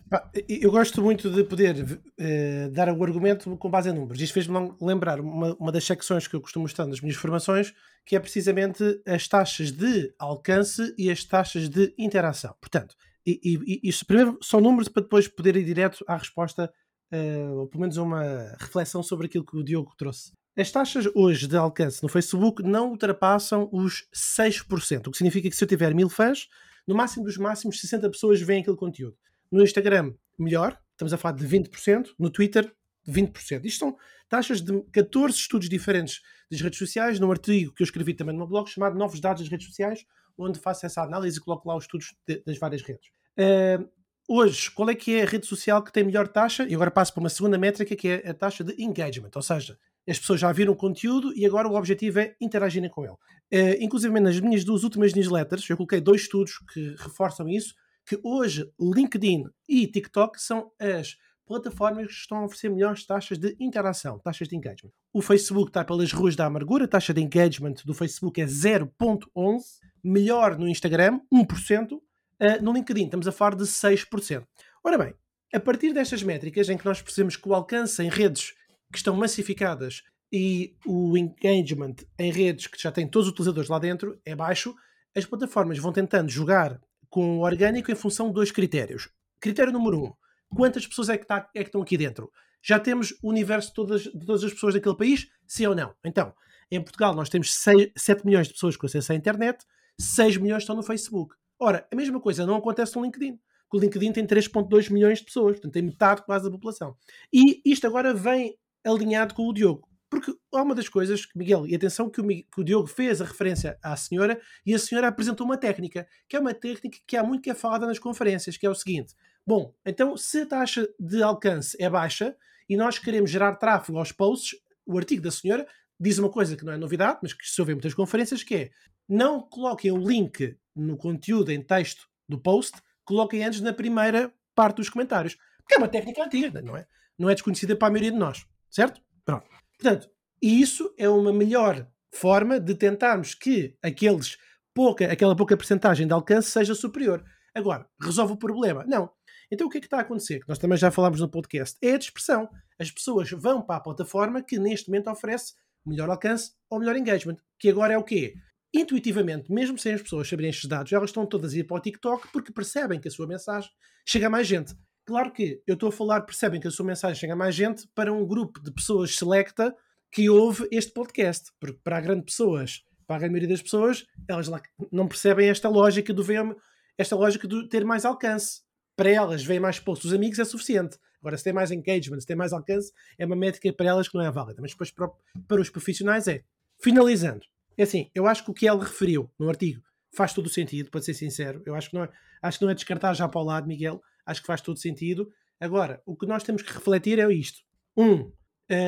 eu gosto muito de poder uh, dar o argumento com base em números. Isto fez-me lembrar uma, uma das secções que eu costumo mostrar nas minhas formações, que é precisamente as taxas de alcance e as taxas de interação. Portanto, e, e, isto primeiro são números para depois poder ir direto à resposta uh, ou pelo menos uma reflexão sobre aquilo que o Diogo trouxe. As taxas hoje de alcance no Facebook não ultrapassam os 6%, o que significa que se eu tiver mil fãs, no máximo dos máximos 60 pessoas veem aquele conteúdo. No Instagram, melhor, estamos a falar de 20%, no Twitter, 20%. Isto são taxas de 14 estudos diferentes das redes sociais, num artigo que eu escrevi também no meu blog chamado Novos Dados das Redes Sociais, onde faço essa análise e coloco lá os estudos de, das várias redes. Uh, hoje, qual é que é a rede social que tem melhor taxa? E agora passo para uma segunda métrica que é a taxa de engagement, ou seja, as pessoas já viram o conteúdo e agora o objetivo é interagirem com ele. Uh, inclusive nas minhas duas últimas newsletters, eu coloquei dois estudos que reforçam isso, que hoje LinkedIn e TikTok são as plataformas que estão a oferecer melhores taxas de interação, taxas de engagement. O Facebook está pelas ruas da amargura, a taxa de engagement do Facebook é 0.11, melhor no Instagram, 1%, uh, no LinkedIn estamos a falar de 6%. Ora bem, a partir destas métricas em que nós percebemos que o alcance em redes que estão massificadas e o engagement em redes que já têm todos os utilizadores lá dentro é baixo, as plataformas vão tentando jogar com o orgânico em função de dois critérios. Critério número um, quantas pessoas é que, tá, é que estão aqui dentro? Já temos o universo de todas, de todas as pessoas daquele país? Sim ou não? Então, em Portugal nós temos 6, 7 milhões de pessoas com acesso à internet, 6 milhões estão no Facebook. Ora, a mesma coisa não acontece no LinkedIn. O LinkedIn tem 3,2 milhões de pessoas, portanto tem metade quase da população. E isto agora vem alinhado com o Diogo. Porque há uma das coisas que, Miguel, e atenção que o, que o, Diogo fez a referência à senhora e a senhora apresentou uma técnica, que é uma técnica que há muito que é falada nas conferências, que é o seguinte: bom, então se a taxa de alcance é baixa e nós queremos gerar tráfego aos posts, o artigo da senhora diz uma coisa que não é novidade, mas que se ouve em muitas conferências, que é não coloquem o link no conteúdo em texto do post, coloquem antes na primeira parte dos comentários. Porque é uma técnica antiga, não é? Não é desconhecida para a maioria de nós, certo? Pronto. Portanto, isso é uma melhor forma de tentarmos que aqueles pouca, aquela pouca percentagem de alcance seja superior. Agora, resolve o problema? Não. Então o que é que está a acontecer? Que nós também já falámos no podcast. É a dispersão. As pessoas vão para a plataforma que neste momento oferece melhor alcance ou melhor engagement. Que agora é o quê? Intuitivamente, mesmo sem as pessoas saberem estes dados, elas estão todas a ir para o TikTok porque percebem que a sua mensagem chega a mais gente. Claro que eu estou a falar, percebem que a sua mensagem chega a mais gente para um grupo de pessoas selecta que ouve este podcast. Porque para a grande pessoas, para a grande maioria das pessoas, elas lá não percebem esta lógica do VM, esta lógica de ter mais alcance. Para elas, veem mais posts dos amigos é suficiente. Agora, se tem mais engagement, se tem mais alcance, é uma métrica para elas que não é válida. Mas depois para os profissionais é. Finalizando, é assim, eu acho que o que ele referiu no artigo faz todo o sentido, para ser sincero. Eu acho que não é, acho que não é descartar já para o lado, Miguel. Acho que faz todo sentido. Agora, o que nós temos que refletir é isto. Um, uh,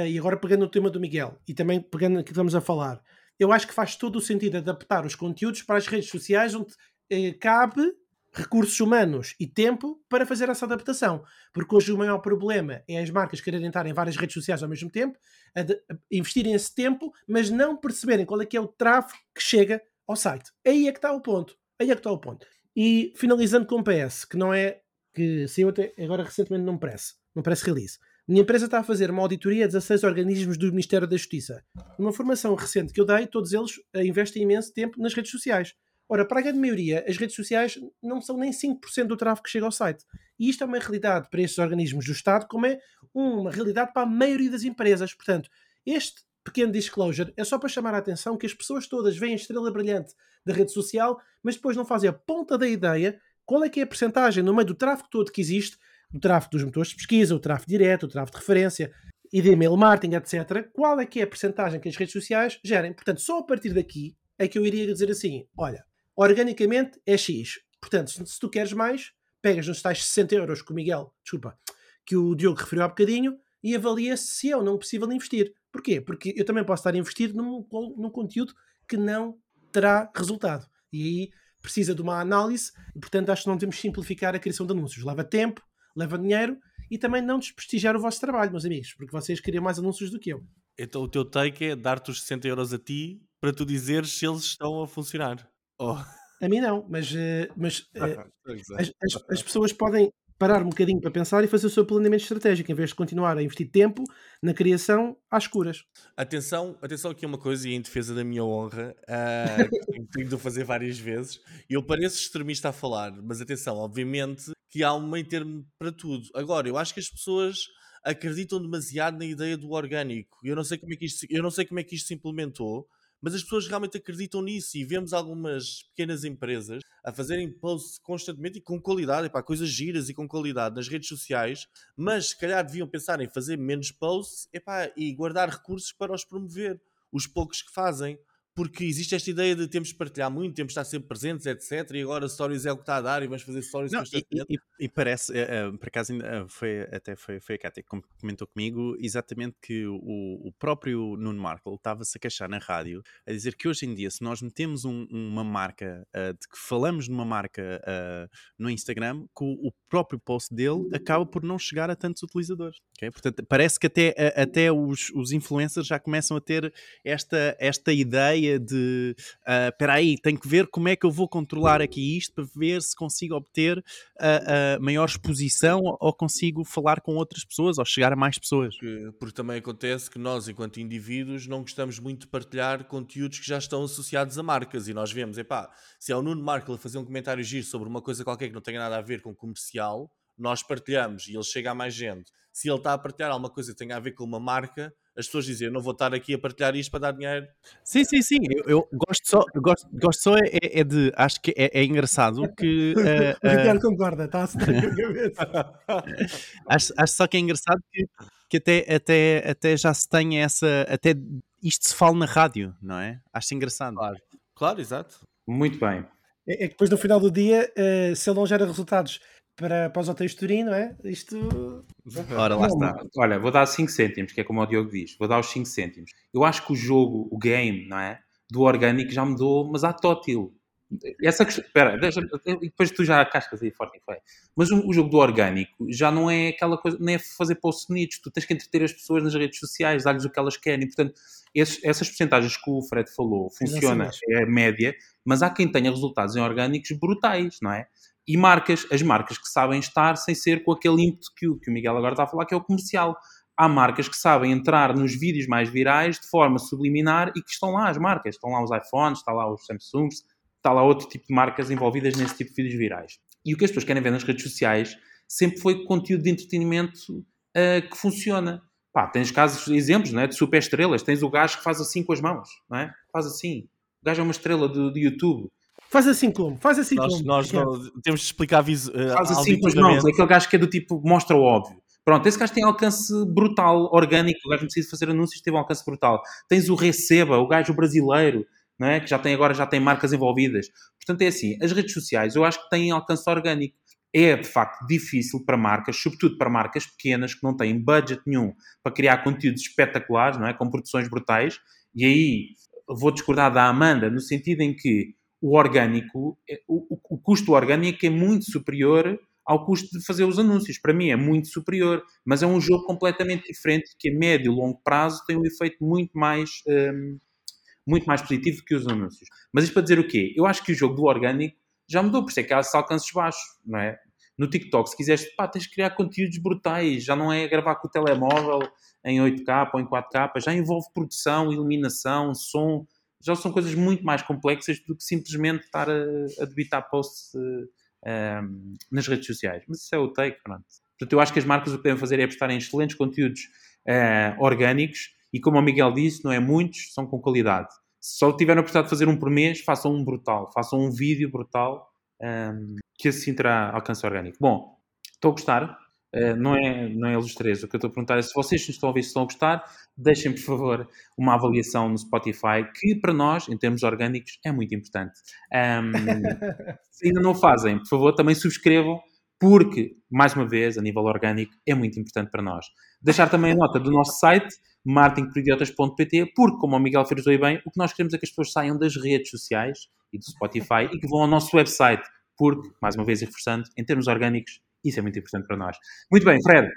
e agora pegando no tema do Miguel, e também pegando aquilo que estamos a falar, eu acho que faz todo o sentido adaptar os conteúdos para as redes sociais onde uh, cabe recursos humanos e tempo para fazer essa adaptação. Porque hoje o maior problema é as marcas quererem estar em várias redes sociais ao mesmo tempo, investirem esse tempo, mas não perceberem qual é que é o tráfego que chega ao site. Aí é que está o ponto. Aí é que está o ponto. E finalizando com o PS, que não é que saiu até agora recentemente num press, num press release. Minha empresa está a fazer uma auditoria a 16 organismos do Ministério da Justiça. Numa formação recente que eu dei, todos eles investem imenso tempo nas redes sociais. Ora, para a grande maioria, as redes sociais não são nem 5% do tráfego que chega ao site. E isto é uma realidade para estes organismos do Estado, como é uma realidade para a maioria das empresas. Portanto, este pequeno disclosure é só para chamar a atenção que as pessoas todas veem a estrela brilhante da rede social, mas depois não fazem a ponta da ideia qual é que é a percentagem no meio do tráfego todo que existe, o tráfego dos motores de pesquisa, o tráfego direto, o tráfego de referência e de email marketing, etc. Qual é que é a percentagem que as redes sociais gerem? Portanto, só a partir daqui é que eu iria dizer assim, olha, organicamente é X. Portanto, se, tu queres mais, pegas nos tais 60 euros que o Miguel, desculpa, que o Diogo referiu há bocadinho e avalia se é ou não possível investir. Porquê? Porque eu também posso estar a investir num, num conteúdo que não terá resultado. E aí precisa de uma análise e, portanto, acho que não que simplificar a criação de anúncios. Leva tempo, leva dinheiro e também não desprestigiar o vosso trabalho, meus amigos, porque vocês queriam mais anúncios do que eu. Então o teu take é dar-te os 60 euros a ti para tu dizeres se eles estão a funcionar. Oh. A mim não, mas, eh, mas *laughs* eh, as, as, as, *laughs* pessoas podem parar um bocadinho para pensar e fazer o seu planeamento estratégico, em vez de continuar a investir tempo na criação às escuras. Atenção, atenção aqui uma coisa, e em defesa da minha honra, uh, tenho de fazer várias vezes. Eu pareço extremista a falar, mas atenção, obviamente que há um meio termo para tudo. Agora, eu acho que as pessoas acreditam demasiado na ideia do orgânico. Eu não sei como é que isto, eu não sei como é que isto se implementou, mas as pessoas realmente acreditam nisso e vemos algumas pequenas empresas a fazerem posts constantemente e com qualidade, para coisas giras e com qualidade nas redes sociais, mas se calhar deviam pensar em fazer menos posts epá, e guardar recursos para os promover, os poucos que fazem porque existe esta ideia de temos de partilhar muito, temos de estar sempre presentes, etc. E agora stories é o que está a dar e vamos fazer stories Não, e, e, e, parece, uh, por acaso foi, até foi, foi a Cátia que comentou comigo exatamente que o, o próprio Nuno Markle estava-se a queixar na rádio a dizer que hoje em dia, se nós metemos um, uma marca, uh, de que falamos de uma marca uh, no Instagram, que o, o, próprio post dele acaba por não chegar a tantos utilizadores. Okay? Portanto, parece que até, até os, os influencers já começam a ter esta, esta ideia ideia de uh, espera aí, tenho que ver como é que eu vou controlar aqui isto para ver se consigo obter uh, uh, maior exposição ou consigo falar com outras pessoas ou chegar a mais pessoas. Porque, porque também acontece que nós, enquanto indivíduos, não gostamos muito de partilhar conteúdos que já estão associados a marcas e nós vemos, epá, se é o Nuno Markle a fazer um comentário giro sobre uma coisa qualquer que não tenha nada a ver com comercial, nós partilhamos e ele chega a mais gente. Se ele está a partilhar alguma coisa que tenha a ver com uma marca, as pessoas dizem, não vou estar aqui a partilhar isto para dar dinheiro. Sim, sim, sim. Eu, eu gosto só, eu gosto, gosto só é, é, de. Acho que é, é engraçado que. Uh, *laughs* o Ricardo uh, concorda, está a com a cabeça. *laughs* acho, acho só que é engraçado que, que até, até, até já se tenha essa. Até isto se fala na rádio, não é? Acho engraçado. Claro, claro exato. Muito bem. É, é que depois no final do dia, uh, se ele não gera resultados para, para os hotéis de Turim, não é? Isto. Ora, lá está. Olha, vou dar 5 cêntimos, que é como o Diogo diz, vou dar os 5 cêntimos. Eu acho que o jogo, o game, não é? Do orgânico já mudou, mas há tótil. Essa questão, espera, deixa, depois tu já cascas aí forte e feio. Mas o, o, jogo do orgânico já não é aquela coisa, nem é fazer posts bonitos, tu tens que entreter as pessoas nas redes sociais, dar-lhes o que elas querem. Portanto, esses, essas porcentagens que o Fred falou, funciona, é a média, mas há quem tenha resultados em orgânicos brutais, não é? E marcas, as marcas que sabem estar sem ser com aquele ímpeto que o, que o Miguel agora está a falar, que é o comercial. Há marcas que sabem entrar nos vídeos mais virais de forma subliminar e que estão lá as marcas. Estão lá os iPhones, está lá os Samsungs, está lá outro tipo de marcas envolvidas nesse tipo de vídeos virais. E o que as pessoas querem ver nas redes sociais sempre foi conteúdo de entretenimento uh, que funciona. Pá, tens casos, exemplos é, de super estrelas. Tens o gajo que faz assim com as mãos, não é? Faz assim. O gajo é uma estrela de, de YouTube. Faz assim como? Faz assim nós, como? Nós não, temos de explicar vis, uh, Faz assim com as mãos, aquele gajo que é do tipo, mostra o óbvio. Pronto, esse gajo tem alcance brutal, orgânico, o gajo não precisa fazer anúncios, teve um alcance brutal. Tens o Receba, o gajo brasileiro, não é? que já tem agora já tem marcas envolvidas. Portanto, é assim, as redes sociais eu acho que têm alcance orgânico. É, de facto, difícil para marcas, sobretudo para marcas pequenas que não têm budget nenhum para criar conteúdos espetaculares, não é? Com produções brutais. E aí vou discordar da Amanda, no sentido em que o orgânico, é, o, o custo orgânico é muito superior ao custo de fazer os anúncios. Para mim é muito superior, mas é um jogo completamente diferente que a médio e longo prazo tem um efeito muito mais, um, muito mais positivo que os anúncios. Mas isto para dizer o quê? Eu acho que o jogo do orgânico já mudou, por isso é que há alcances baixos, não é? No TikTok, se quiseres, pá, tens de criar conteúdos brutais, já não é gravar com o telemóvel em 8K ou em 4K, já envolve produção, iluminação, som, já são coisas muito mais complexas do que simplesmente estar a, a debitar posts uh, um, ehm, nas redes sociais. Mas isso é o take, pronto. Portanto, eu acho que as marcas o que devem fazer é apostar em excelentes conteúdos uh, orgânicos e, como o Miguel disse, não é muitos, são com qualidade. Se só tiverem a oportunidade de fazer um por mês, façam um brutal, façam um vídeo brutal um, ehm, que assim terá alcance orgânico. Bom, estou a gostar. Uh, não, é, não é eles três. O que eu estou a perguntar é se vocês estão a ouvir, se estão a gostar, deixem, por favor, uma avaliação no Spotify, que para nós, em termos orgânicos, é muito importante. Um, *laughs* se ainda não o fazem, por favor, também subscrevam, porque, mais uma vez, a nível orgânico, é muito importante para nós. Deixar também a nota do nosso site, marketingporidiotas.pt, porque, como o Miguel frisou bem, o que nós queremos é que as pessoas saiam das redes sociais e do Spotify e que vão ao nosso website, porque, mais uma vez, reforçando, em termos orgânicos, isso é muito importante para nós. Muito bem, Fred,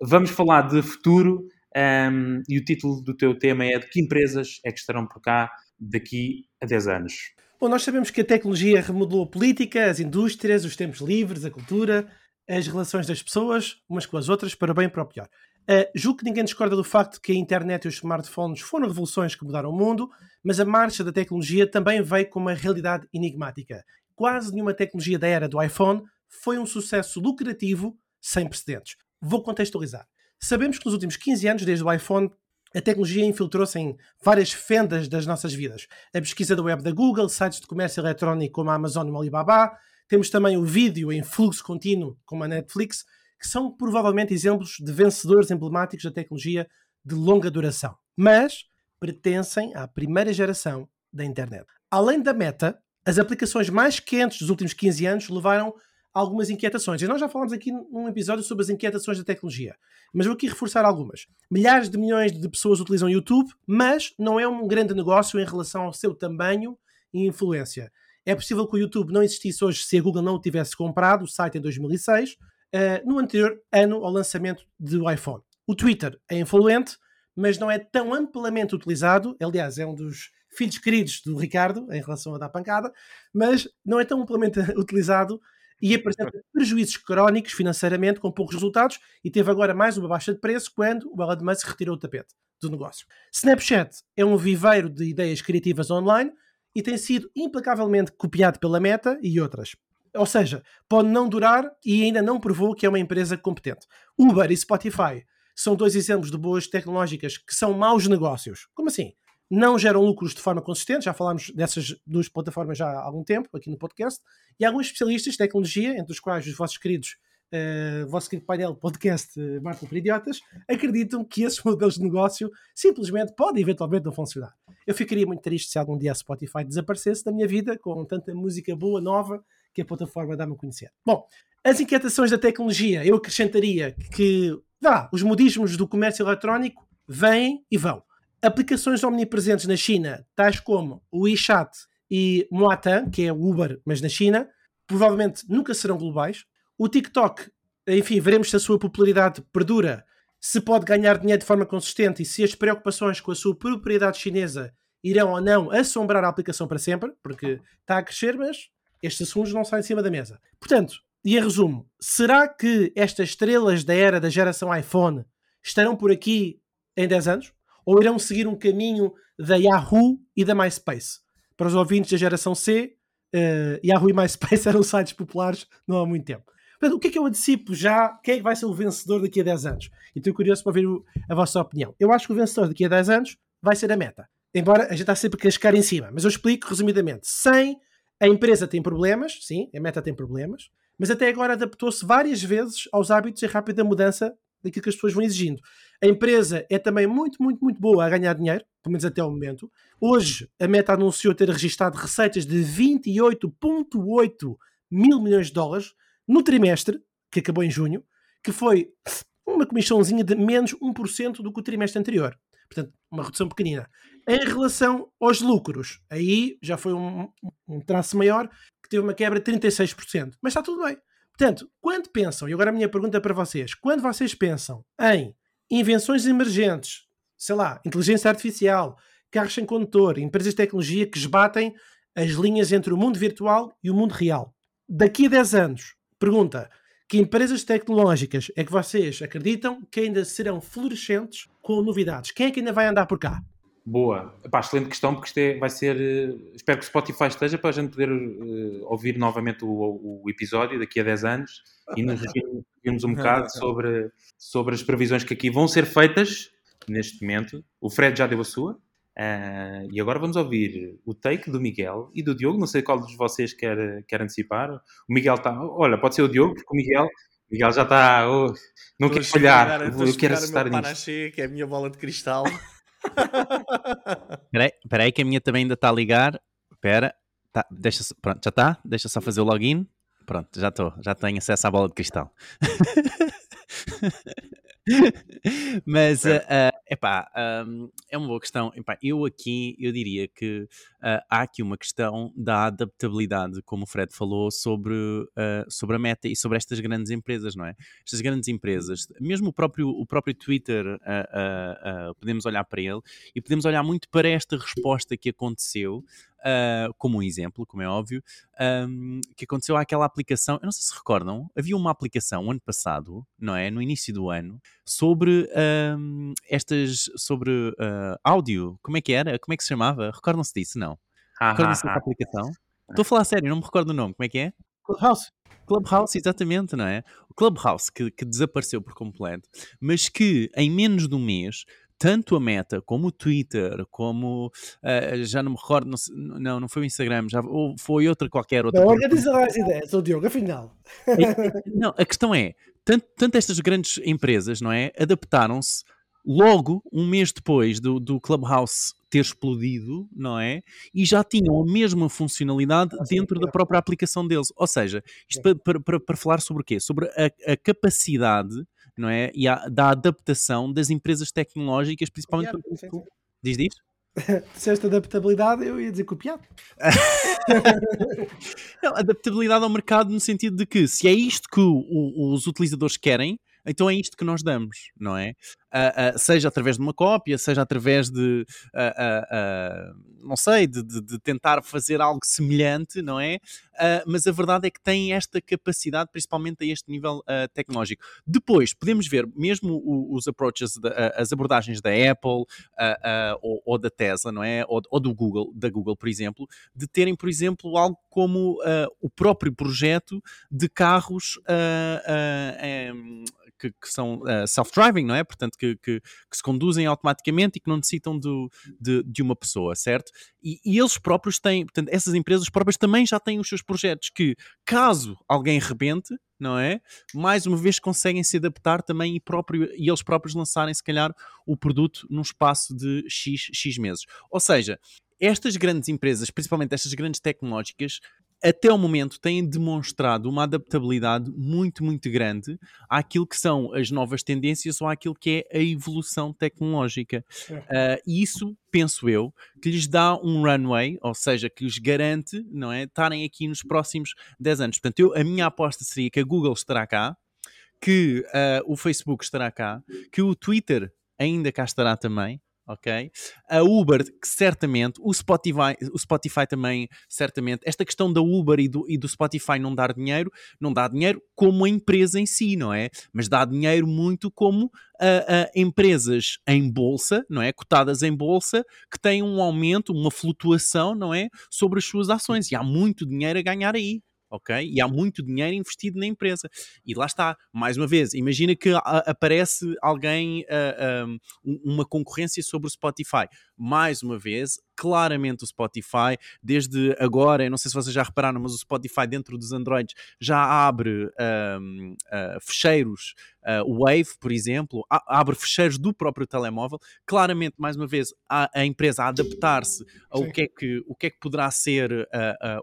vamos falar de futuro um, e o título do teu tema é de que empresas é que estarão por cá daqui a 10 anos. Bom, nós sabemos que a tecnologia remodelou a política, as indústrias, os tempos livres, a cultura, as relações das pessoas, umas com as outras, para bem e para o pior. Uh, julgo que ninguém discorda do facto que a internet e os smartphones foram revoluções que mudaram o mundo, mas a marcha da tecnologia também veio com uma realidade enigmática. Quase nenhuma tecnologia da era do iPhone foi um sucesso lucrativo sem precedentes. Vou contextualizar. Sabemos que nos últimos 15 anos, desde o iPhone, a tecnologia infiltrou-se em várias fendas das nossas vidas. A pesquisa da web da Google, sites de comércio eletrónico como a Amazon e o Alibaba, temos também o vídeo em fluxo contínuo como a Netflix, que são provavelmente exemplos de vencedores emblemáticos da tecnologia de longa duração. Mas pertencem à primeira geração da internet. Além da meta, as aplicações mais quentes dos últimos 15 anos levaram algumas inquietações. E nós já falámos aqui num episódio sobre as inquietações da tecnologia. Mas vou aqui reforçar algumas. Milhares de milhões de pessoas utilizam YouTube, mas não é um grande negócio em relação ao seu tamanho e influência. É possível que o YouTube não existisse hoje se a Google não o tivesse comprado, o site em 2006, uh, eh, no anterior ano ao lançamento do iPhone. O Twitter é influente, mas não é tão amplamente utilizado. Aliás, é um dos filhos queridos do Ricardo em relação a dar pancada, mas não é tão amplamente *laughs* utilizado e apresenta prejuízos crónicos financeiramente com poucos resultados e teve agora mais uma baixa de preço quando o Elon Musk retirou o tapete do negócio. Snapchat é um viveiro de ideias criativas online e tem sido implacavelmente copiado pela Meta e outras. Ou seja, pode não durar e ainda não provou que é uma empresa competente. Uber e Spotify são dois exemplos de boas tecnológicas que são maus negócios. Como assim? Não geram lucros de forma consistente, já falámos dessas duas plataformas já há algum tempo aqui no podcast, e alguns especialistas de tecnologia, entre os quais os vossos queridos, uh, vosso querido painel podcast uh, Marco para Idiotas, acreditam que esses *laughs* modelos de negócio simplesmente podem eventualmente não funcionar. Eu ficaria muito triste se algum dia a Spotify desaparecesse da minha vida com tanta música boa, nova, que a plataforma dá-me a conhecer. Bom, as inquietações da tecnologia, eu acrescentaria que, vá, os modismos do comércio eletrónico vêm e vão aplicações omnipresentes na China, tais como o WeChat e Moatan, que é o Uber, mas na China, provavelmente nunca serão globais. O TikTok, enfim, veremos se a sua popularidade perdura, se pode ganhar dinheiro de forma consistente e se as preocupações com a sua propriedade chinesa irão ou não assombrar a aplicação para sempre, porque está a crescer, mas estes assuntos não saem em cima da mesa. Portanto, e em resumo, será que estas estrelas da era da geração iPhone estarão por aqui em 10 anos? Ou irão seguir um caminho da Yahoo e da MySpace? Para os ouvintes da geração C, uh, Yahoo e MySpace *laughs* eram sites populares não há muito tempo. Portanto, o que é que eu antecipo já? Quem é que vai ser o vencedor daqui a 10 anos? E estou curioso para ouvir a vossa opinião. Eu acho que o vencedor daqui a 10 anos vai ser a meta. Embora a gente está sempre a cascar em cima. Mas eu explico resumidamente. Sem a empresa tem problemas, sim, a meta tem problemas, mas até agora adaptou-se várias vezes aos hábitos e rápida mudança daquilo que as pessoas vão exigindo. A empresa é também muito, muito, muito boa a ganhar dinheiro, pelo menos até o momento. Hoje, a Meta anunciou ter registrado receitas de 28,8 mil milhões de dólares no trimestre, que acabou em junho, que foi uma comissãozinha de menos 1% do que o trimestre anterior. Portanto, uma redução pequenina. Em relação aos lucros, aí já foi um, um traço maior, que teve uma quebra de 36%. Mas está tudo bem. Portanto, quando pensam, e agora a minha pergunta para vocês, quando vocês pensam em invenções emergentes, sei lá, inteligência artificial, carros sem condutor, empresas de tecnologia que esbatem as linhas entre o mundo virtual e o mundo real. Daqui a 10 anos, pergunta, que empresas tecnológicas é que vocês acreditam que ainda serão florescentes com novidades? Quem é que ainda vai andar por cá? Boa. Epá, excelente questão, porque isto é, vai ser. Uh, espero que o Spotify esteja para a gente poder uh, ouvir novamente o, o, episódio daqui a 10 anos e nos revirmos um *laughs* bocado sobre, sobre as previsões que aqui vão ser feitas neste momento. O Fred já deu a sua. Uh, e agora vamos ouvir o take do Miguel e do Diogo. Não sei qual de vocês quer, quer antecipar. O Miguel está. Olha, pode ser o Diogo, porque o Miguel. Miguel já está. Oh, não quer olhar. Eu quero acertar nisto. que é a minha bola de cristal. *laughs* *laughs* Espera aí que a minha também ainda está a ligar. Espera. Tá, deixa, pronto, já está? Deixa só fazer o login. Pronto, já estou. Já tenho acesso à bola de cristal. *laughs* *laughs* Mas, uh, uh, epá, um, é uma boa questão. Epá, eu aqui, eu diria que uh, há aqui uma questão da adaptabilidade, como o Fred falou, sobre, uh, sobre a meta e sobre estas grandes empresas, não é? Estas grandes empresas, mesmo o próprio, o próprio Twitter, uh, podemos olhar para ele e podemos olhar muito para esta resposta que aconteceu uh, como um exemplo, como é óbvio, um, que aconteceu àquela aplicação. Eu não sei se recordam, havia uma aplicação ano passado, não é? No início do ano, sobre um, estas. sobre uh, áudio. Como é que era? Como é que se chamava? Recordam-se disso? Não. Recordam-se dessa aplicação? *laughs* Estou a falar sério, não me recordo o nome. Como é que é? Clubhouse. Clubhouse, exatamente, não é? O Clubhouse que, que desapareceu por completo, mas que em menos de um mês tanto a Meta como o Twitter, como uh, já não me recordo, não, não, não foi o Instagram, já ou foi outra qualquer outra. Não, organiza lá as ideias, o Diogo, afinal. *laughs* não, a questão é, tanto, tanto estas grandes empresas, não é, adaptaram-se logo um mês depois do, do Clubhouse ter explodido, não é? E já tinham a mesma funcionalidade dentro da própria aplicação deles. Ou seja, isto para, para, para falar sobre o quê? Sobre a, a capacidade não é? E da adaptação das empresas tecnológicas, principalmente. Copiado, Diz disso? *laughs* Disseste adaptabilidade, eu ia dizer copiado. *laughs* não, adaptabilidade ao mercado no sentido de que se é isto que o, os utilizadores querem, então é isto que nós damos, não é? Uh, seja através de uma cópia, seja através de, não sei, de, de, de, tentar fazer algo semelhante, não é? mas a verdade é que tem esta capacidade, principalmente a este nível tecnológico. Depois, podemos ver mesmo os approaches, as abordagens da Apple ou, ou, da Tesla, não é? Ou, ou, do Google, da Google, por exemplo, de terem, por exemplo, algo como o próprio projeto de carros que, que são self-driving, não é? Portanto, que, que, que, se conduzem automaticamente e que não necessitam do, de, de uma pessoa, certo? E, e, eles próprios têm, portanto, essas empresas próprias também já têm os seus projetos que, caso alguém rebente, não é? Mais uma vez conseguem se adaptar também e, próprio, e eles próprios lançarem, se calhar, o produto num espaço de X, X meses. Ou seja, estas grandes empresas, principalmente estas grandes tecnológicas, até o momento têm demonstrado uma adaptabilidade muito, muito grande àquilo que são as novas tendências ou àquilo que é a evolução tecnológica. Uh, e isso, penso eu, que lhes dá um runway, ou seja, que lhes garante não é, estarem aqui nos próximos 10 anos. Portanto, eu, a minha aposta seria que a Google estará cá, que uh, o Facebook estará cá, que o Twitter ainda cá estará também, ok? A Uber, que certamente, o Spotify, o Spotify também, certamente, esta questão da Uber e do, e do Spotify não dar dinheiro, não dá dinheiro como a empresa em si, não é? Mas dá dinheiro muito como empresas em bolsa, não é? Cotadas em bolsa, que têm um aumento, uma flutuação, não é? Sobre as suas ações. E há muito dinheiro a ganhar aí ok? E há muito dinheiro investido na empresa. E lá está, mais uma vez, imagina que aparece alguém, uh, um, uma concorrência sobre o Spotify. Mais uma vez, claramente o Spotify, desde agora, eu não sei se vocês já repararam, mas o Spotify dentro dos Androids já abre um, uh, ah, fecheiros, uh, Wave, por exemplo, abre fecheiros do próprio telemóvel. Claramente, mais uma vez, a, a empresa a adaptar-se ao que é que, o que é que poderá ser uh,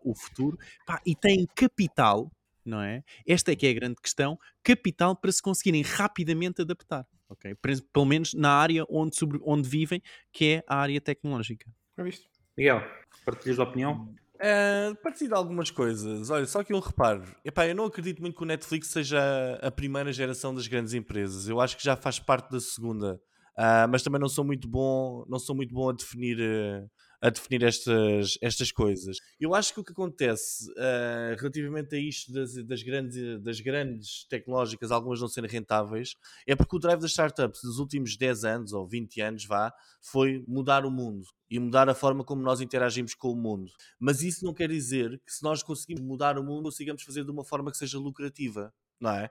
o futuro Pá, e tem capital. Não é? Esta é que é a grande questão, capital para se conseguirem rapidamente adaptar, ok? Pelo menos na área onde, sobre, onde vivem, que é a área tecnológica. É visto. Miguel, partilhas a opinião? Uh, partilho algumas coisas. Olha, só que eu reparo. Epá, eu não acredito muito que o Netflix seja a primeira geração das grandes empresas. Eu acho que já faz parte da segunda. Uh, mas também não sou muito bom, não sou muito bom a definir uh, a definir estas, estas coisas. Eu acho que o que acontece uh, relativamente a isto das, das, grandes, das grandes tecnológicas, algumas não serem rentáveis, é porque o drive das startups dos últimos 10 anos ou 20 anos, vá, foi mudar o mundo e mudar a forma como nós interagimos com o mundo. Mas isso não quer dizer que se nós conseguimos mudar o mundo, consigamos fazer de uma forma que seja lucrativa não é?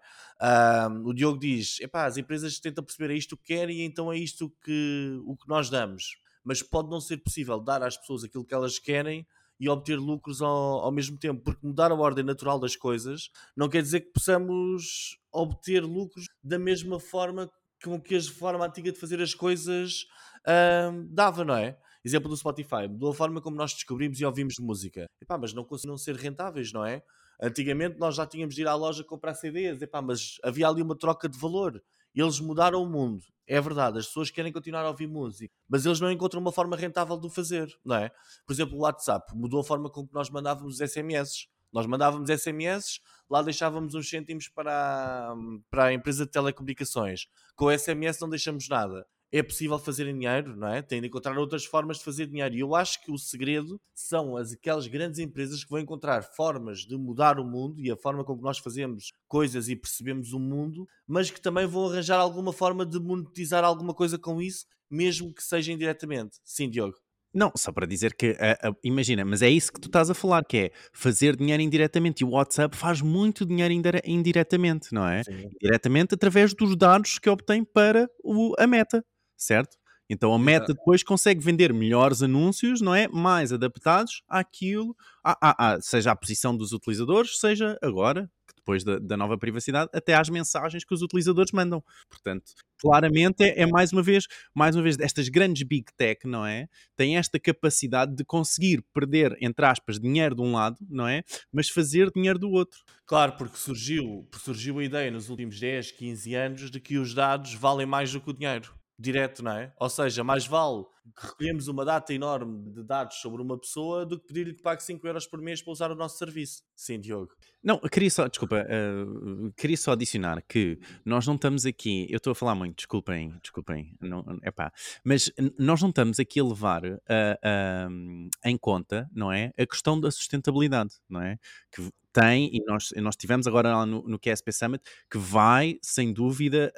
O Diogo diz: as empresas tentam perceber é isto que querem e então é isto que, o que nós damos mas pode não ser possível dar às pessoas aquilo que elas querem e obter lucros ao, ao mesmo tempo, porque mudar a ordem natural das coisas não quer dizer que possamos obter lucros da mesma forma com que a forma antiga de fazer as coisas uh, dava, não é? Exemplo do Spotify, mudou a forma como nós descobrimos e ouvimos música. Epá, mas não conseguiram ser rentáveis, não é? Antigamente nós já tínhamos de ir à loja comprar CDs, epá, mas havia ali uma troca de valor. Eles mudaram o mundo. É verdade, as pessoas querem continuar a ouvir música, mas eles não encontram uma forma rentável de o fazer, não é? Por exemplo, o WhatsApp mudou a forma como nós mandávamos SMS. Nós mandávamos SMS, lá deixávamos uns cêntimos para, para a empresa de telecomunicações. Com o SMS não deixamos nada é possível fazer dinheiro, não é? Tem de encontrar outras formas de fazer dinheiro. E eu acho que o segredo são as, aquelas grandes empresas que vão encontrar formas de mudar o mundo e a forma como nós fazemos coisas e percebemos o mundo, mas que também vão arranjar alguma forma de monetizar alguma coisa com isso, mesmo que seja indiretamente. Sim, Diogo. Não, só para dizer que, uh, uh, imagina, mas é isso que tu estás a falar, que é fazer dinheiro indiretamente. E o WhatsApp faz muito dinheiro indire indiretamente, não é? Sim. Diretamente através dos dados que obtém para o, a meta, certo? Então a meta depois consegue vender melhores anúncios, não é? Mais adaptados àquilo, à, à, à, seja à posição dos utilizadores, seja agora, depois da, da, nova privacidade, até às mensagens que os utilizadores mandam. Portanto, claramente é, é, mais uma vez, mais uma vez, estas grandes big tech, não é? Têm esta capacidade de conseguir perder, entre aspas, dinheiro de um lado, não é? Mas fazer dinheiro do outro. Claro, porque surgiu, surgiu a ideia nos últimos 10, 15 anos de que os dados valem mais do que o dinheiro direto, não é? Ou seja, mais vale recolhemos uma data enorme de dados sobre uma pessoa do que pedir-lhe que pague 5 euros por mês para usar o nosso serviço. Sim, Diogo. Não, queria só, desculpa, uh, queria só adicionar que nós não estamos aqui, eu estou a falar muito, desculpem, desculpem, não, epá, mas nós não estamos aqui a levar uh, uh, em conta, não é, a questão da sustentabilidade, não é, que tem, e nós, nós tivemos agora lá no, no QSP Summit, que vai, sem dúvida,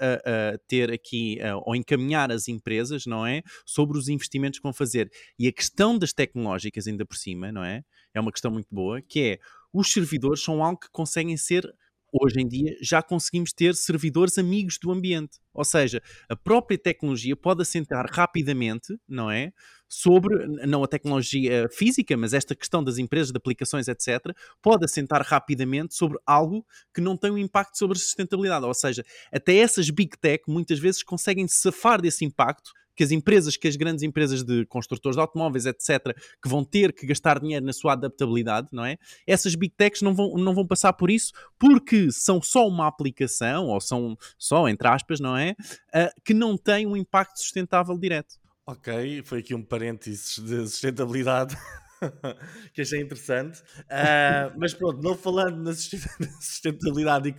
ter aqui, ou encaminhar as empresas, não é, sobre os investimentos que vão fazer. E a questão das tecnológicas, ainda por cima, não é, é uma questão muito boa, que é, os servidores são algo que conseguem ser hoje em dia já conseguimos ter servidores amigos do ambiente. Ou seja, a própria tecnologia pode assentar rapidamente, não é? Sobre, não a tecnologia física, mas esta questão das empresas, de aplicações, etc., pode assentar rapidamente sobre algo que não tem um impacto sobre a sustentabilidade. Ou seja, até essas big tech muitas vezes conseguem safar desse impacto que as empresas, que as grandes empresas de construtores de automóveis, etc., que vão ter que gastar dinheiro na sua adaptabilidade, não é? Essas big techs não vão, não vão passar por isso porque são só uma aplicação, ou são só, entre aspas, não é? Uh, que não tem um impacto sustentável direto. Ok, foi aqui um parênteses de sustentabilidade. *laughs* *laughs* que achei interessante. Uh, mas pronto, não falando na *laughs* sustentabilidade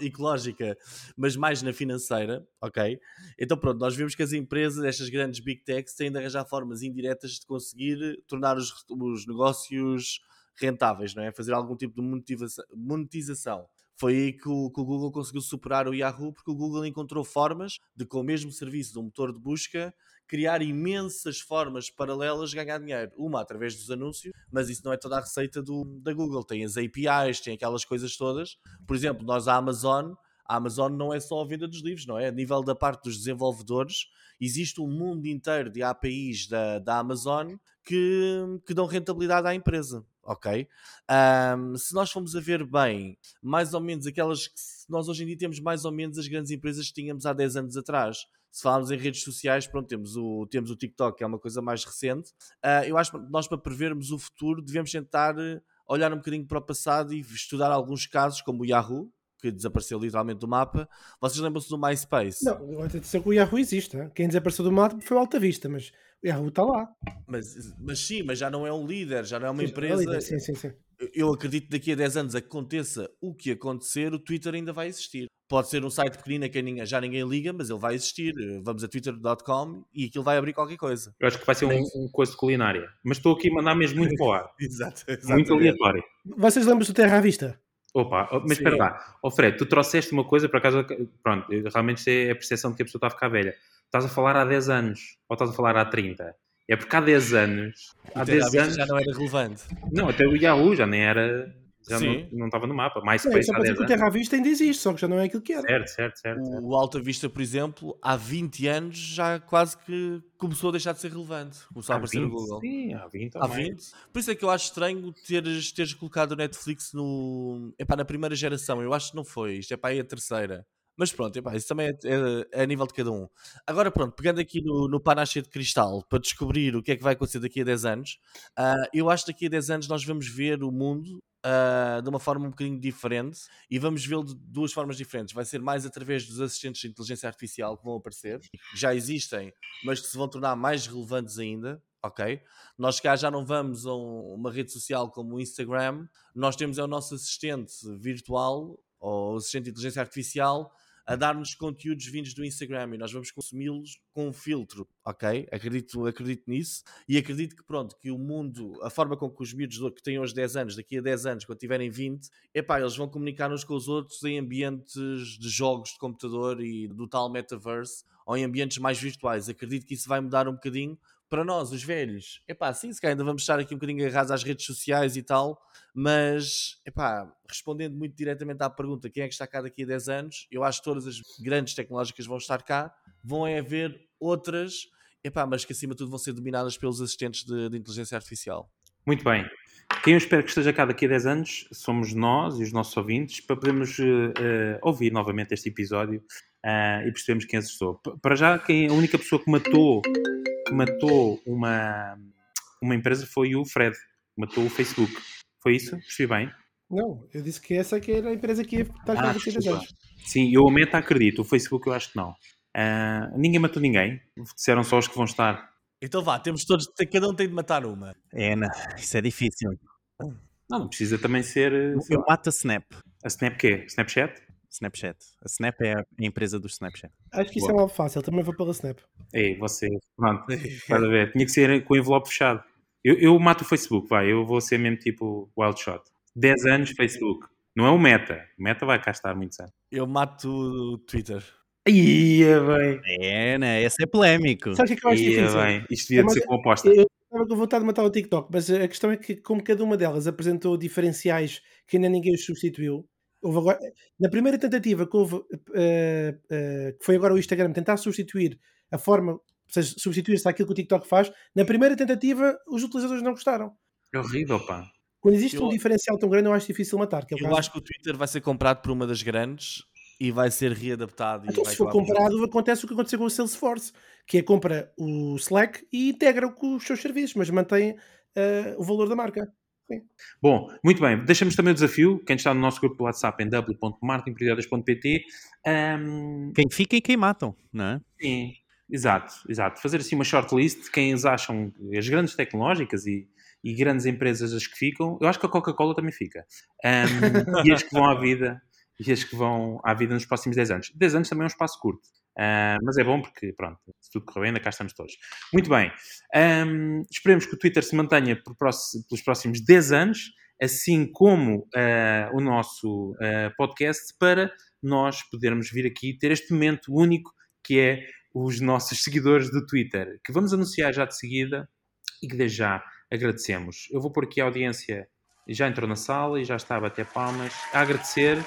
ecológica, mas mais na financeira, ok? Então pronto, nós vemos que as empresas, estas grandes big techs, têm de arranjar formas indiretas de conseguir tornar os, os negócios rentáveis, não é? Fazer algum tipo de monetização. Foi aí que o, que o, Google conseguiu superar o Yahoo, porque o Google encontrou formas de, com o mesmo serviço de um motor de busca, criar imensas formas paralelas de ganhar dinheiro. Uma através dos anúncios, mas isso não é toda a receita do, da Google. Tem as APIs, tem aquelas coisas todas. Por exemplo, nós a Amazon, a Amazon não é só a venda dos livros, não é? A nível da parte dos desenvolvedores, existe um mundo inteiro de APIs da, da Amazon que, que dão rentabilidade à empresa, ok? Um, se nós formos a ver bem, mais ou menos aquelas que nós hoje em dia temos mais ou menos as grandes empresas que tínhamos há 10 anos atrás se falarmos em redes sociais, pronto, temos o, temos o TikTok, que é uma coisa mais recente. Uh, eu acho que nós, para prevermos o futuro, devemos tentar olhar um bocadinho para o passado e estudar alguns casos, como o Yahoo, que desapareceu literalmente do mapa. Vocês lembram-se do MySpace? Não, dizer que o Yahoo existe. Hein? Quem desapareceu do mapa foi o Alta Vista, mas o Yahoo está lá. Mas, mas sim, mas já não é um líder, já não é uma sim, é empresa. É líder, sim, sim, sim. Eu acredito que daqui a 10 anos aconteça o que acontecer, o Twitter ainda vai existir. Pode ser um site pequenino a quem já ninguém liga, mas ele vai existir. Vamos a twitter.com e aquilo vai abrir qualquer coisa. Eu acho que vai ser um, um coisa culinária. Mas estou aqui a mandar mesmo muito para o ar. *laughs* Exato, muito aleatório. Vocês lembram-se do Terra à Vista? Opa, oh, mas espera lá. Oh Fred, tu trouxeste uma coisa, por acaso, pronto, realmente é a percepção de que a pessoa está a ficar velha. Estás a falar há 10 anos ou estás a falar há 30? É porque há 10 anos. Há 10 anos já não era relevante. Não, até o Yahoo já nem era já Sim. não, estava no mapa. MySpace é, há 10 anos. O Terra à Vista ainda existe, só que já não é aquilo que era. Certo, certo, certo. O, o Alta Vista, por exemplo, há 20 anos já quase que começou a deixar de ser relevante. Começou há a aparecer 20, no Google. Sim, há 20 há 20. Por isso é que eu acho estranho teres, teres colocado o Netflix no. Epá, na primeira geração. Eu acho que não foi. Isto é para aí a terceira. Mas pronto, epá, isso também é, é, é, a nível de cada um. Agora pronto, pegando aqui no, no panache de cristal para descobrir o que é que vai acontecer daqui a 10 anos, uh, eu acho que daqui a 10 anos nós vamos ver o mundo uh, de uma forma um bocadinho diferente e vamos vê-lo de duas formas diferentes. Vai ser mais através dos assistentes de inteligência artificial que vão aparecer, que já existem, mas que se vão tornar mais relevantes ainda. Ok? Nós cá já não vamos a um, uma rede social como o Instagram, nós temos é o nosso assistente virtual ou assistente de inteligência artificial a dar-nos conteúdos vindos do Instagram e nós vamos consumi-los com um filtro, ok? Acredito, acredito nisso e acredito que pronto, que o mundo, a forma com que os miúdos que têm hoje 10 anos, daqui a 10 anos, quando tiverem 20, epá, eles vão comunicar uns com os outros em ambientes de jogos de computador e do tal metaverse ou em ambientes mais virtuais. Acredito que isso vai mudar um bocadinho para nós, os velhos, epá, sim, se calhar ainda vamos estar aqui um bocadinho agarrados às redes sociais e tal, mas, epá, respondendo muito diretamente à pergunta, quem é que está cá daqui a 10 anos, eu acho que todas as grandes tecnológicas vão estar cá, vão é haver outras, epá, mas que acima de tudo vão ser dominadas pelos assistentes de, de inteligência artificial. Muito bem. Quem eu espero que esteja cá daqui a 10 anos somos nós e os nossos ouvintes para podermos uh, uh, ouvir novamente este episódio uh, e percebermos quem acertou. Para já, quem, a única pessoa que matou, que matou uma, uma empresa foi o Fred, matou o Facebook. Foi isso? Percebi bem? Não, eu disse que essa que era a empresa que ia estar ah, 10 anos. Sim, eu a meta acredito, o Facebook eu acho que não. ninguém matou ninguém, disseram só os que vão estar então vá, temos todos, cada um tem de matar uma. É, não, isso é difícil. Não, não precisa também ser. Eu mato a Snap. A Snap quê? Snapchat? Snapchat. A Snap é a empresa do Snapchat. Acho que isso Boa. é algo fácil, também vou pela Snap. Ei, você, pronto, *laughs* para ver. Tinha que ser com o envelope fechado. Eu, eu mato o Facebook, vai, eu vou ser mesmo tipo wild shot. 10 anos Facebook. Não é o Meta. O Meta vai cá estar muitos anos. Eu mato o Twitter. Ia bem. É, né? Esse é polémico. Sabe o que é que eu acho Ia difícil? bem. Isto devia de ser com aposta. Eu estava com vontade de matar o TikTok, mas a questão é que, como cada uma delas apresentou diferenciais que ainda ninguém os substituiu, houve agora, na primeira tentativa que houve, uh, uh, que foi agora o Instagram, tentar substituir a forma, ou seja, substituir-se àquilo que o TikTok faz, na primeira tentativa os utilizadores não gostaram. É horrível, pá. Quando existe eu, um diferencial tão grande, eu acho difícil matar. É eu caso. acho que o Twitter vai ser comprado por uma das grandes e vai ser readaptado. Então, se for comprado, acontece o que aconteceu com o Salesforce, que é compra o Slack e integra com os seus serviços, mas mantém uh, o valor da marca. Sim. Bom, muito bem. Deixamos também o desafio. Quem está no nosso grupo do WhatsApp em w.martinperiodas.pt um... Quem fica e quem matam, não é? Sim, exato, exato. Fazer assim uma shortlist de quem acham as grandes tecnológicas e, e grandes empresas as que ficam. Eu acho que a Coca-Cola também fica. Um, *laughs* e as que vão à vida e as que vão à vida nos próximos 10 anos. 10 anos também é um espaço curto, uh, mas é bom porque, pronto, se tudo correr bem, ainda cá estamos todos. Muito bem, um, esperemos que o Twitter se mantenha pelos próximos 10 anos, assim como uh, o nosso uh, podcast, para nós podermos vir aqui ter este momento único que é os nossos seguidores do Twitter, que vamos anunciar já de seguida e que desde já agradecemos. Eu vou pôr aqui a audiência já entrou na sala e já está a bater palmas a agradecer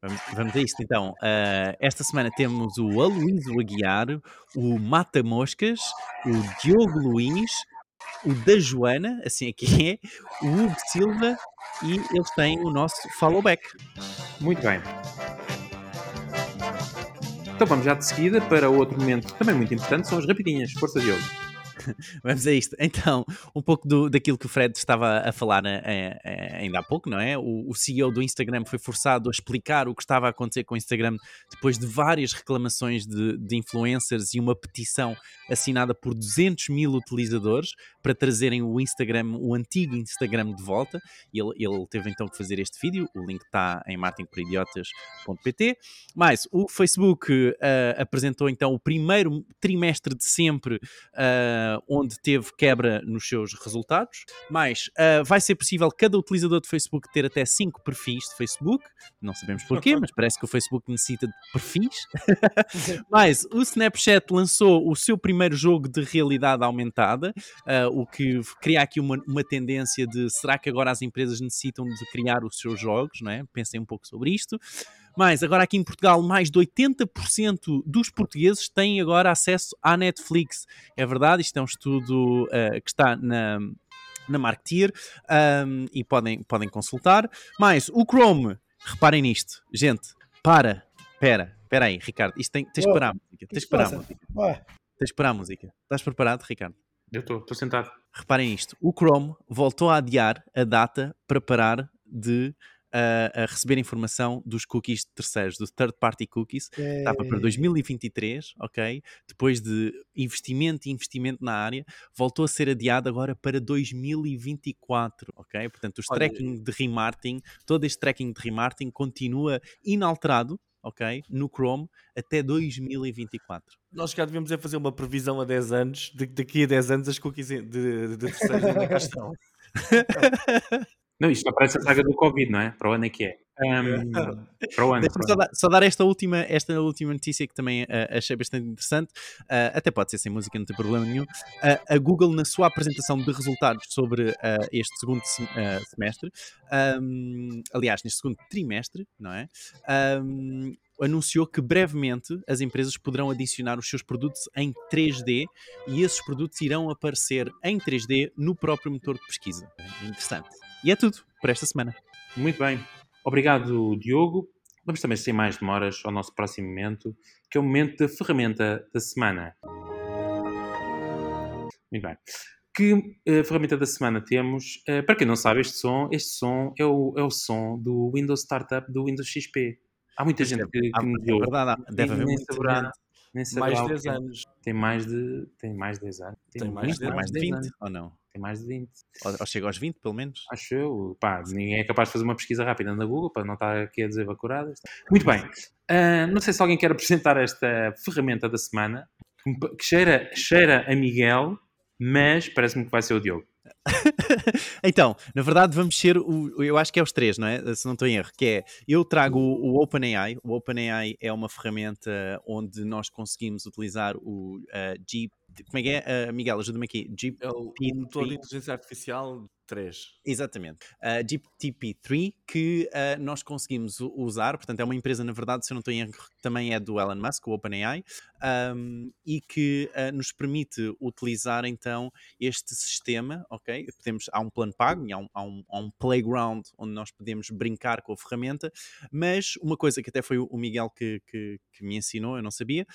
Vamos, a isto então. Uh, esta semana temos o Aloysio Aguiar, o Mata Moscas, o Diogo Luiz, o da Joana, assim aqui *laughs* é, o Hugo Silva e eles têm o nosso follow back. Muito bem. Então vamos já de seguida para outro momento também muito importante, são as rapidinhas. Força Diogo. *laughs* Vamos a isto. Então, um pouco do, daquilo que o Fred estava a falar é, é, ainda há pouco, não é? O, o, CEO do Instagram foi forçado a explicar o que estava a acontecer com o Instagram depois de várias reclamações de, de influencers e uma petição assinada por 200 mil utilizadores para trazerem o Instagram, o antigo Instagram de volta. Ele, ele teve então que fazer este vídeo. O link está em martinporidiotas.pt. Mas o Facebook uh, apresentou então o primeiro trimestre de sempre. Uh, onde teve quebra nos seus resultados, mas uh, vai ser possível cada utilizador de Facebook ter até 5 perfis de Facebook, não sabemos porquê, mas parece que o Facebook necessita de perfis. *laughs* mas o Snapchat lançou o seu primeiro jogo de realidade aumentada, uh, o que cria aqui uma, uma tendência de será que agora as empresas necessitam de criar os seus jogos, não é? Pensem um pouco sobre isto. Mas agora aqui em Portugal, mais de 80% dos portugueses têm agora acesso à Netflix. É verdade, isto é um estudo uh, que está na, na Marketeer um, e podem, podem consultar. Mas o Chrome, reparem nisto, gente, para, espera, espera aí, Ricardo, isto tem, tens que parar a música, tens que parar a música. Tens que parar a música. Estás preparado, Ricardo? Eu estou, estou sentado. Reparem isto, o Chrome voltou a adiar a data para parar de a, a, receber informação dos cookies terceiros, do third party cookies, é... estava para 2023, ok? Depois de investimento e investimento na área, voltou a ser adiado agora para 2024, ok? Portanto, os Olha... tracking de remarketing, todo este tracking de remarketing continua inalterado, ok? No Chrome até 2024. Nós cá devemos é fazer uma previsão a 10 anos, de, daqui a 10 anos as cookies de, de, de terceiros ainda cá *laughs* estão. *laughs* Não, isto parece a saga do Covid, não é? Para o ano é que é. Um, *laughs* para o ano. Só, dar, só dar esta última, esta última notícia que também uh, achei bastante interessante. Uh, até pode ser sem música, não tem problema nenhum. Uh, a Google, na sua apresentação de resultados sobre este segundo semestre, um, aliás, neste segundo trimestre, não é? Um, anunciou que brevemente as empresas poderão adicionar os seus produtos em 3D e esses produtos irão aparecer em 3D no próprio motor de pesquisa. Interessante. E é tudo por esta semana. Muito bem. Obrigado, Diogo. Vamos também, sem mais demoras, ao nosso próximo momento, que é o momento da ferramenta da semana. Muito bem. Que uh, ferramenta da semana temos? Uh, para quem não sabe, este som, este som é o, é o som do Windows Startup do Windows XP. Há muita gente que, que me deu. É verdade, deve haver muita gente. Mais de 10 anos. Tem mais de, tem mais de 10 anos. Tem, tem mais, de, mais de 20, anos. ou não? Tem mais de 20. Ou, ou chega aos 20, pelo menos? Acho eu. Pá, ninguém é capaz de fazer uma pesquisa rápida na Google para não estar aqui a dizer bacuradas. Muito bem. Uh, não sei se alguém quer apresentar esta ferramenta da semana, que cheira, cheira a Miguel, mas parece-me que vai ser o Diogo. *laughs* então, na verdade, vamos ser o. Eu acho que é os três, não é? Se não estou em erro. Que é eu trago o, o OpenAI. O OpenAI é uma ferramenta onde nós conseguimos utilizar o uh. Como é que é, uh, Miguel? Ajuda-me aqui. GPT. É o motor de inteligência artificial 3. Exatamente. Uh, GTP3, que uh, nós conseguimos usar, portanto, é uma empresa, na verdade, se eu não estou em erro, também é do Elon Musk, o OpenAI, um, e que uh, nos permite utilizar então este sistema, ok? Podemos, há um plano pago, há um, há, um, há um playground onde nós podemos brincar com a ferramenta, mas uma coisa que até foi o Miguel que, que, que me ensinou, eu não sabia,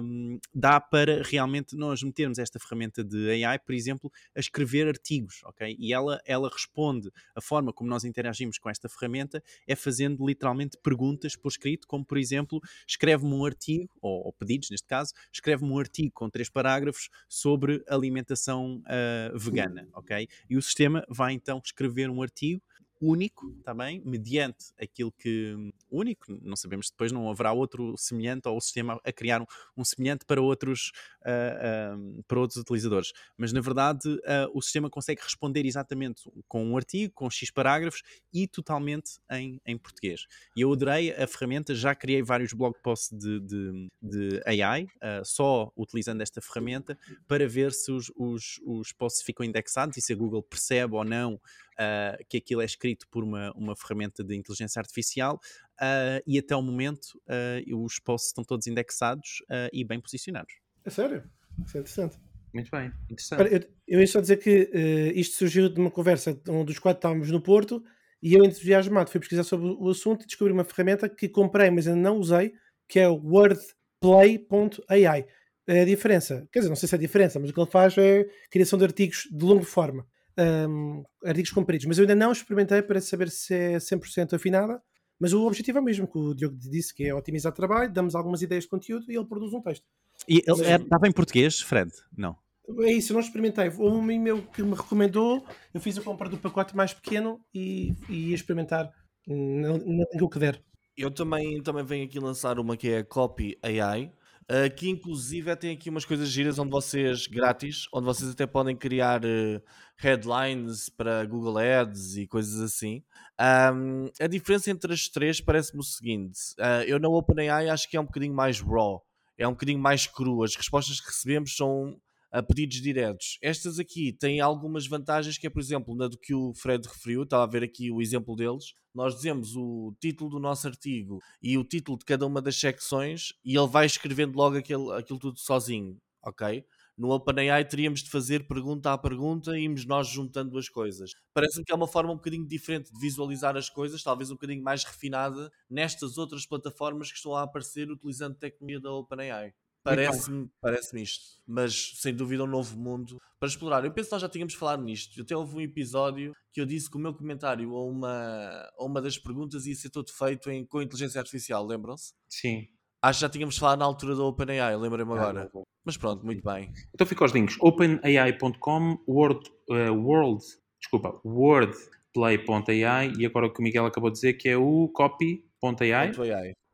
um, dá para realmente nós metermos esta ferramenta de AI, por exemplo, a escrever artigos, ok? E ela ela, ela responde, a forma como nós interagimos com esta ferramenta é fazendo literalmente perguntas por escrito, como por exemplo, escreve-me um artigo, ou, ou, pedidos neste caso, escreve-me um artigo com três parágrafos sobre alimentação uh, vegana, ok? E o sistema vai então escrever um artigo único também, mediante aquilo que. único, não sabemos depois, não haverá outro semelhante ou o sistema a criar um, um semelhante para outros, uh, uh, para outros utilizadores. Mas na verdade, uh, o sistema consegue responder exatamente com um artigo, com X parágrafos e totalmente em, em português. E eu adorei a ferramenta, já criei vários blog posts de, de, de AI, só utilizando esta ferramenta, para ver se os, os, os posts ficam indexados e se a Google percebe ou não uh, que aquilo é escrito por uma, uma ferramenta de inteligência artificial uh, e até o momento uh, os posts estão todos indexados e bem posicionados. É sério? Isso é interessante. Muito bem, interessante. Eu, eu ia só dizer que isto surgiu de uma conversa onde os quatro estávamos no Porto e eu entusiasmado fui pesquisar sobre o assunto e descobri uma ferramenta que comprei, mas ainda não usei, que é o wordplay.ai. A diferença, quer dizer, não sei se é a diferença, mas o que ele faz é criação de artigos de longa forma um, artigos compridos, mas eu ainda não experimentei para saber se é 100% afinada. Mas o objetivo é o mesmo que o Diogo disse, que é otimizar o trabalho, damos algumas ideias de conteúdo e ele produz um texto. E ele mas, é, estava em português, Fred? Não. É isso, eu não experimentei. Um amigo meu que me recomendou, eu fiz a compra do pacote mais pequeno e, e ia experimentar na língua que der. Eu também, também venho aqui lançar uma que é a Copy AI, Uh, que inclusive tem aqui umas coisas giras onde vocês, grátis, onde vocês até podem criar uh, headlines para Google Ads e coisas assim. Um, a diferença entre as três parece-me o seguinte: uh, eu na OpenAI acho que é um bocadinho mais raw, é um bocadinho mais cru. As respostas que recebemos são a pedidos diretos. Estas aqui têm algumas vantagens, que é, por exemplo, na do que o Fred referiu, estava a ver aqui o exemplo deles. Nós dizemos o título do nosso artigo e o título de cada uma das secções e ele vai escrevendo logo aquilo, aquilo tudo sozinho, ok? No OpenAI teríamos de fazer pergunta a pergunta e irmos nós juntando as coisas. Parece-me que é uma forma um bocadinho diferente de visualizar as coisas, talvez um bocadinho mais refinada nestas outras plataformas que estão a aparecer utilizando tecnologia da OpenAI. Parece-me parece isto, mas sem dúvida um novo mundo para explorar. Eu penso que nós já tínhamos falado nisto. Até houve um episódio que eu disse que o meu comentário a uma, a uma das perguntas ia ser todo feito em, com inteligência artificial, lembram-se? Sim. Acho que já tínhamos falado na altura do OpenAI, lembrei-me ah, agora. Ah, mas pronto, muito bem. Então fica os links: openai.com, world, uh, world, desculpa, wordplay.ai e agora o que o Miguel acabou de dizer que é o copy.ai.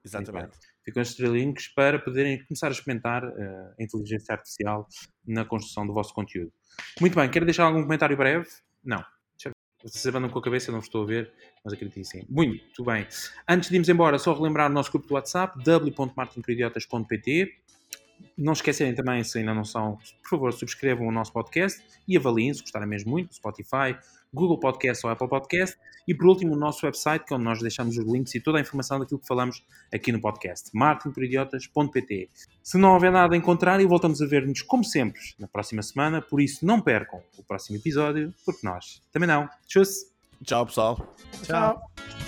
Exatamente ficam estes links para poderem começar a experimentar uh, a inteligência artificial na construção do vosso conteúdo. Muito bem, quero deixar algum comentário breve? Não. Vocês andam com a cabeça, não estou a ver, mas acredito sim. Muito bem. Antes de irmos embora, só relembrar o nosso grupo do WhatsApp, w.martinporidiotas.pt. Não esquecerem também, se ainda não são, por favor, subscrevam o nosso podcast e avaliem se gostarem mesmo muito, Spotify, Google Podcast ou Apple Podcast. E por último, o nosso website, que é onde nós deixamos os links e toda a informação daquilo que falamos aqui no podcast, martinporidiotas.pt. Se não houver nada a encontrar, e voltamos a ver-nos, como sempre, na próxima semana. Por isso, não percam o próximo episódio, porque nós também não. Tchau! Tchau, pessoal. Tchau.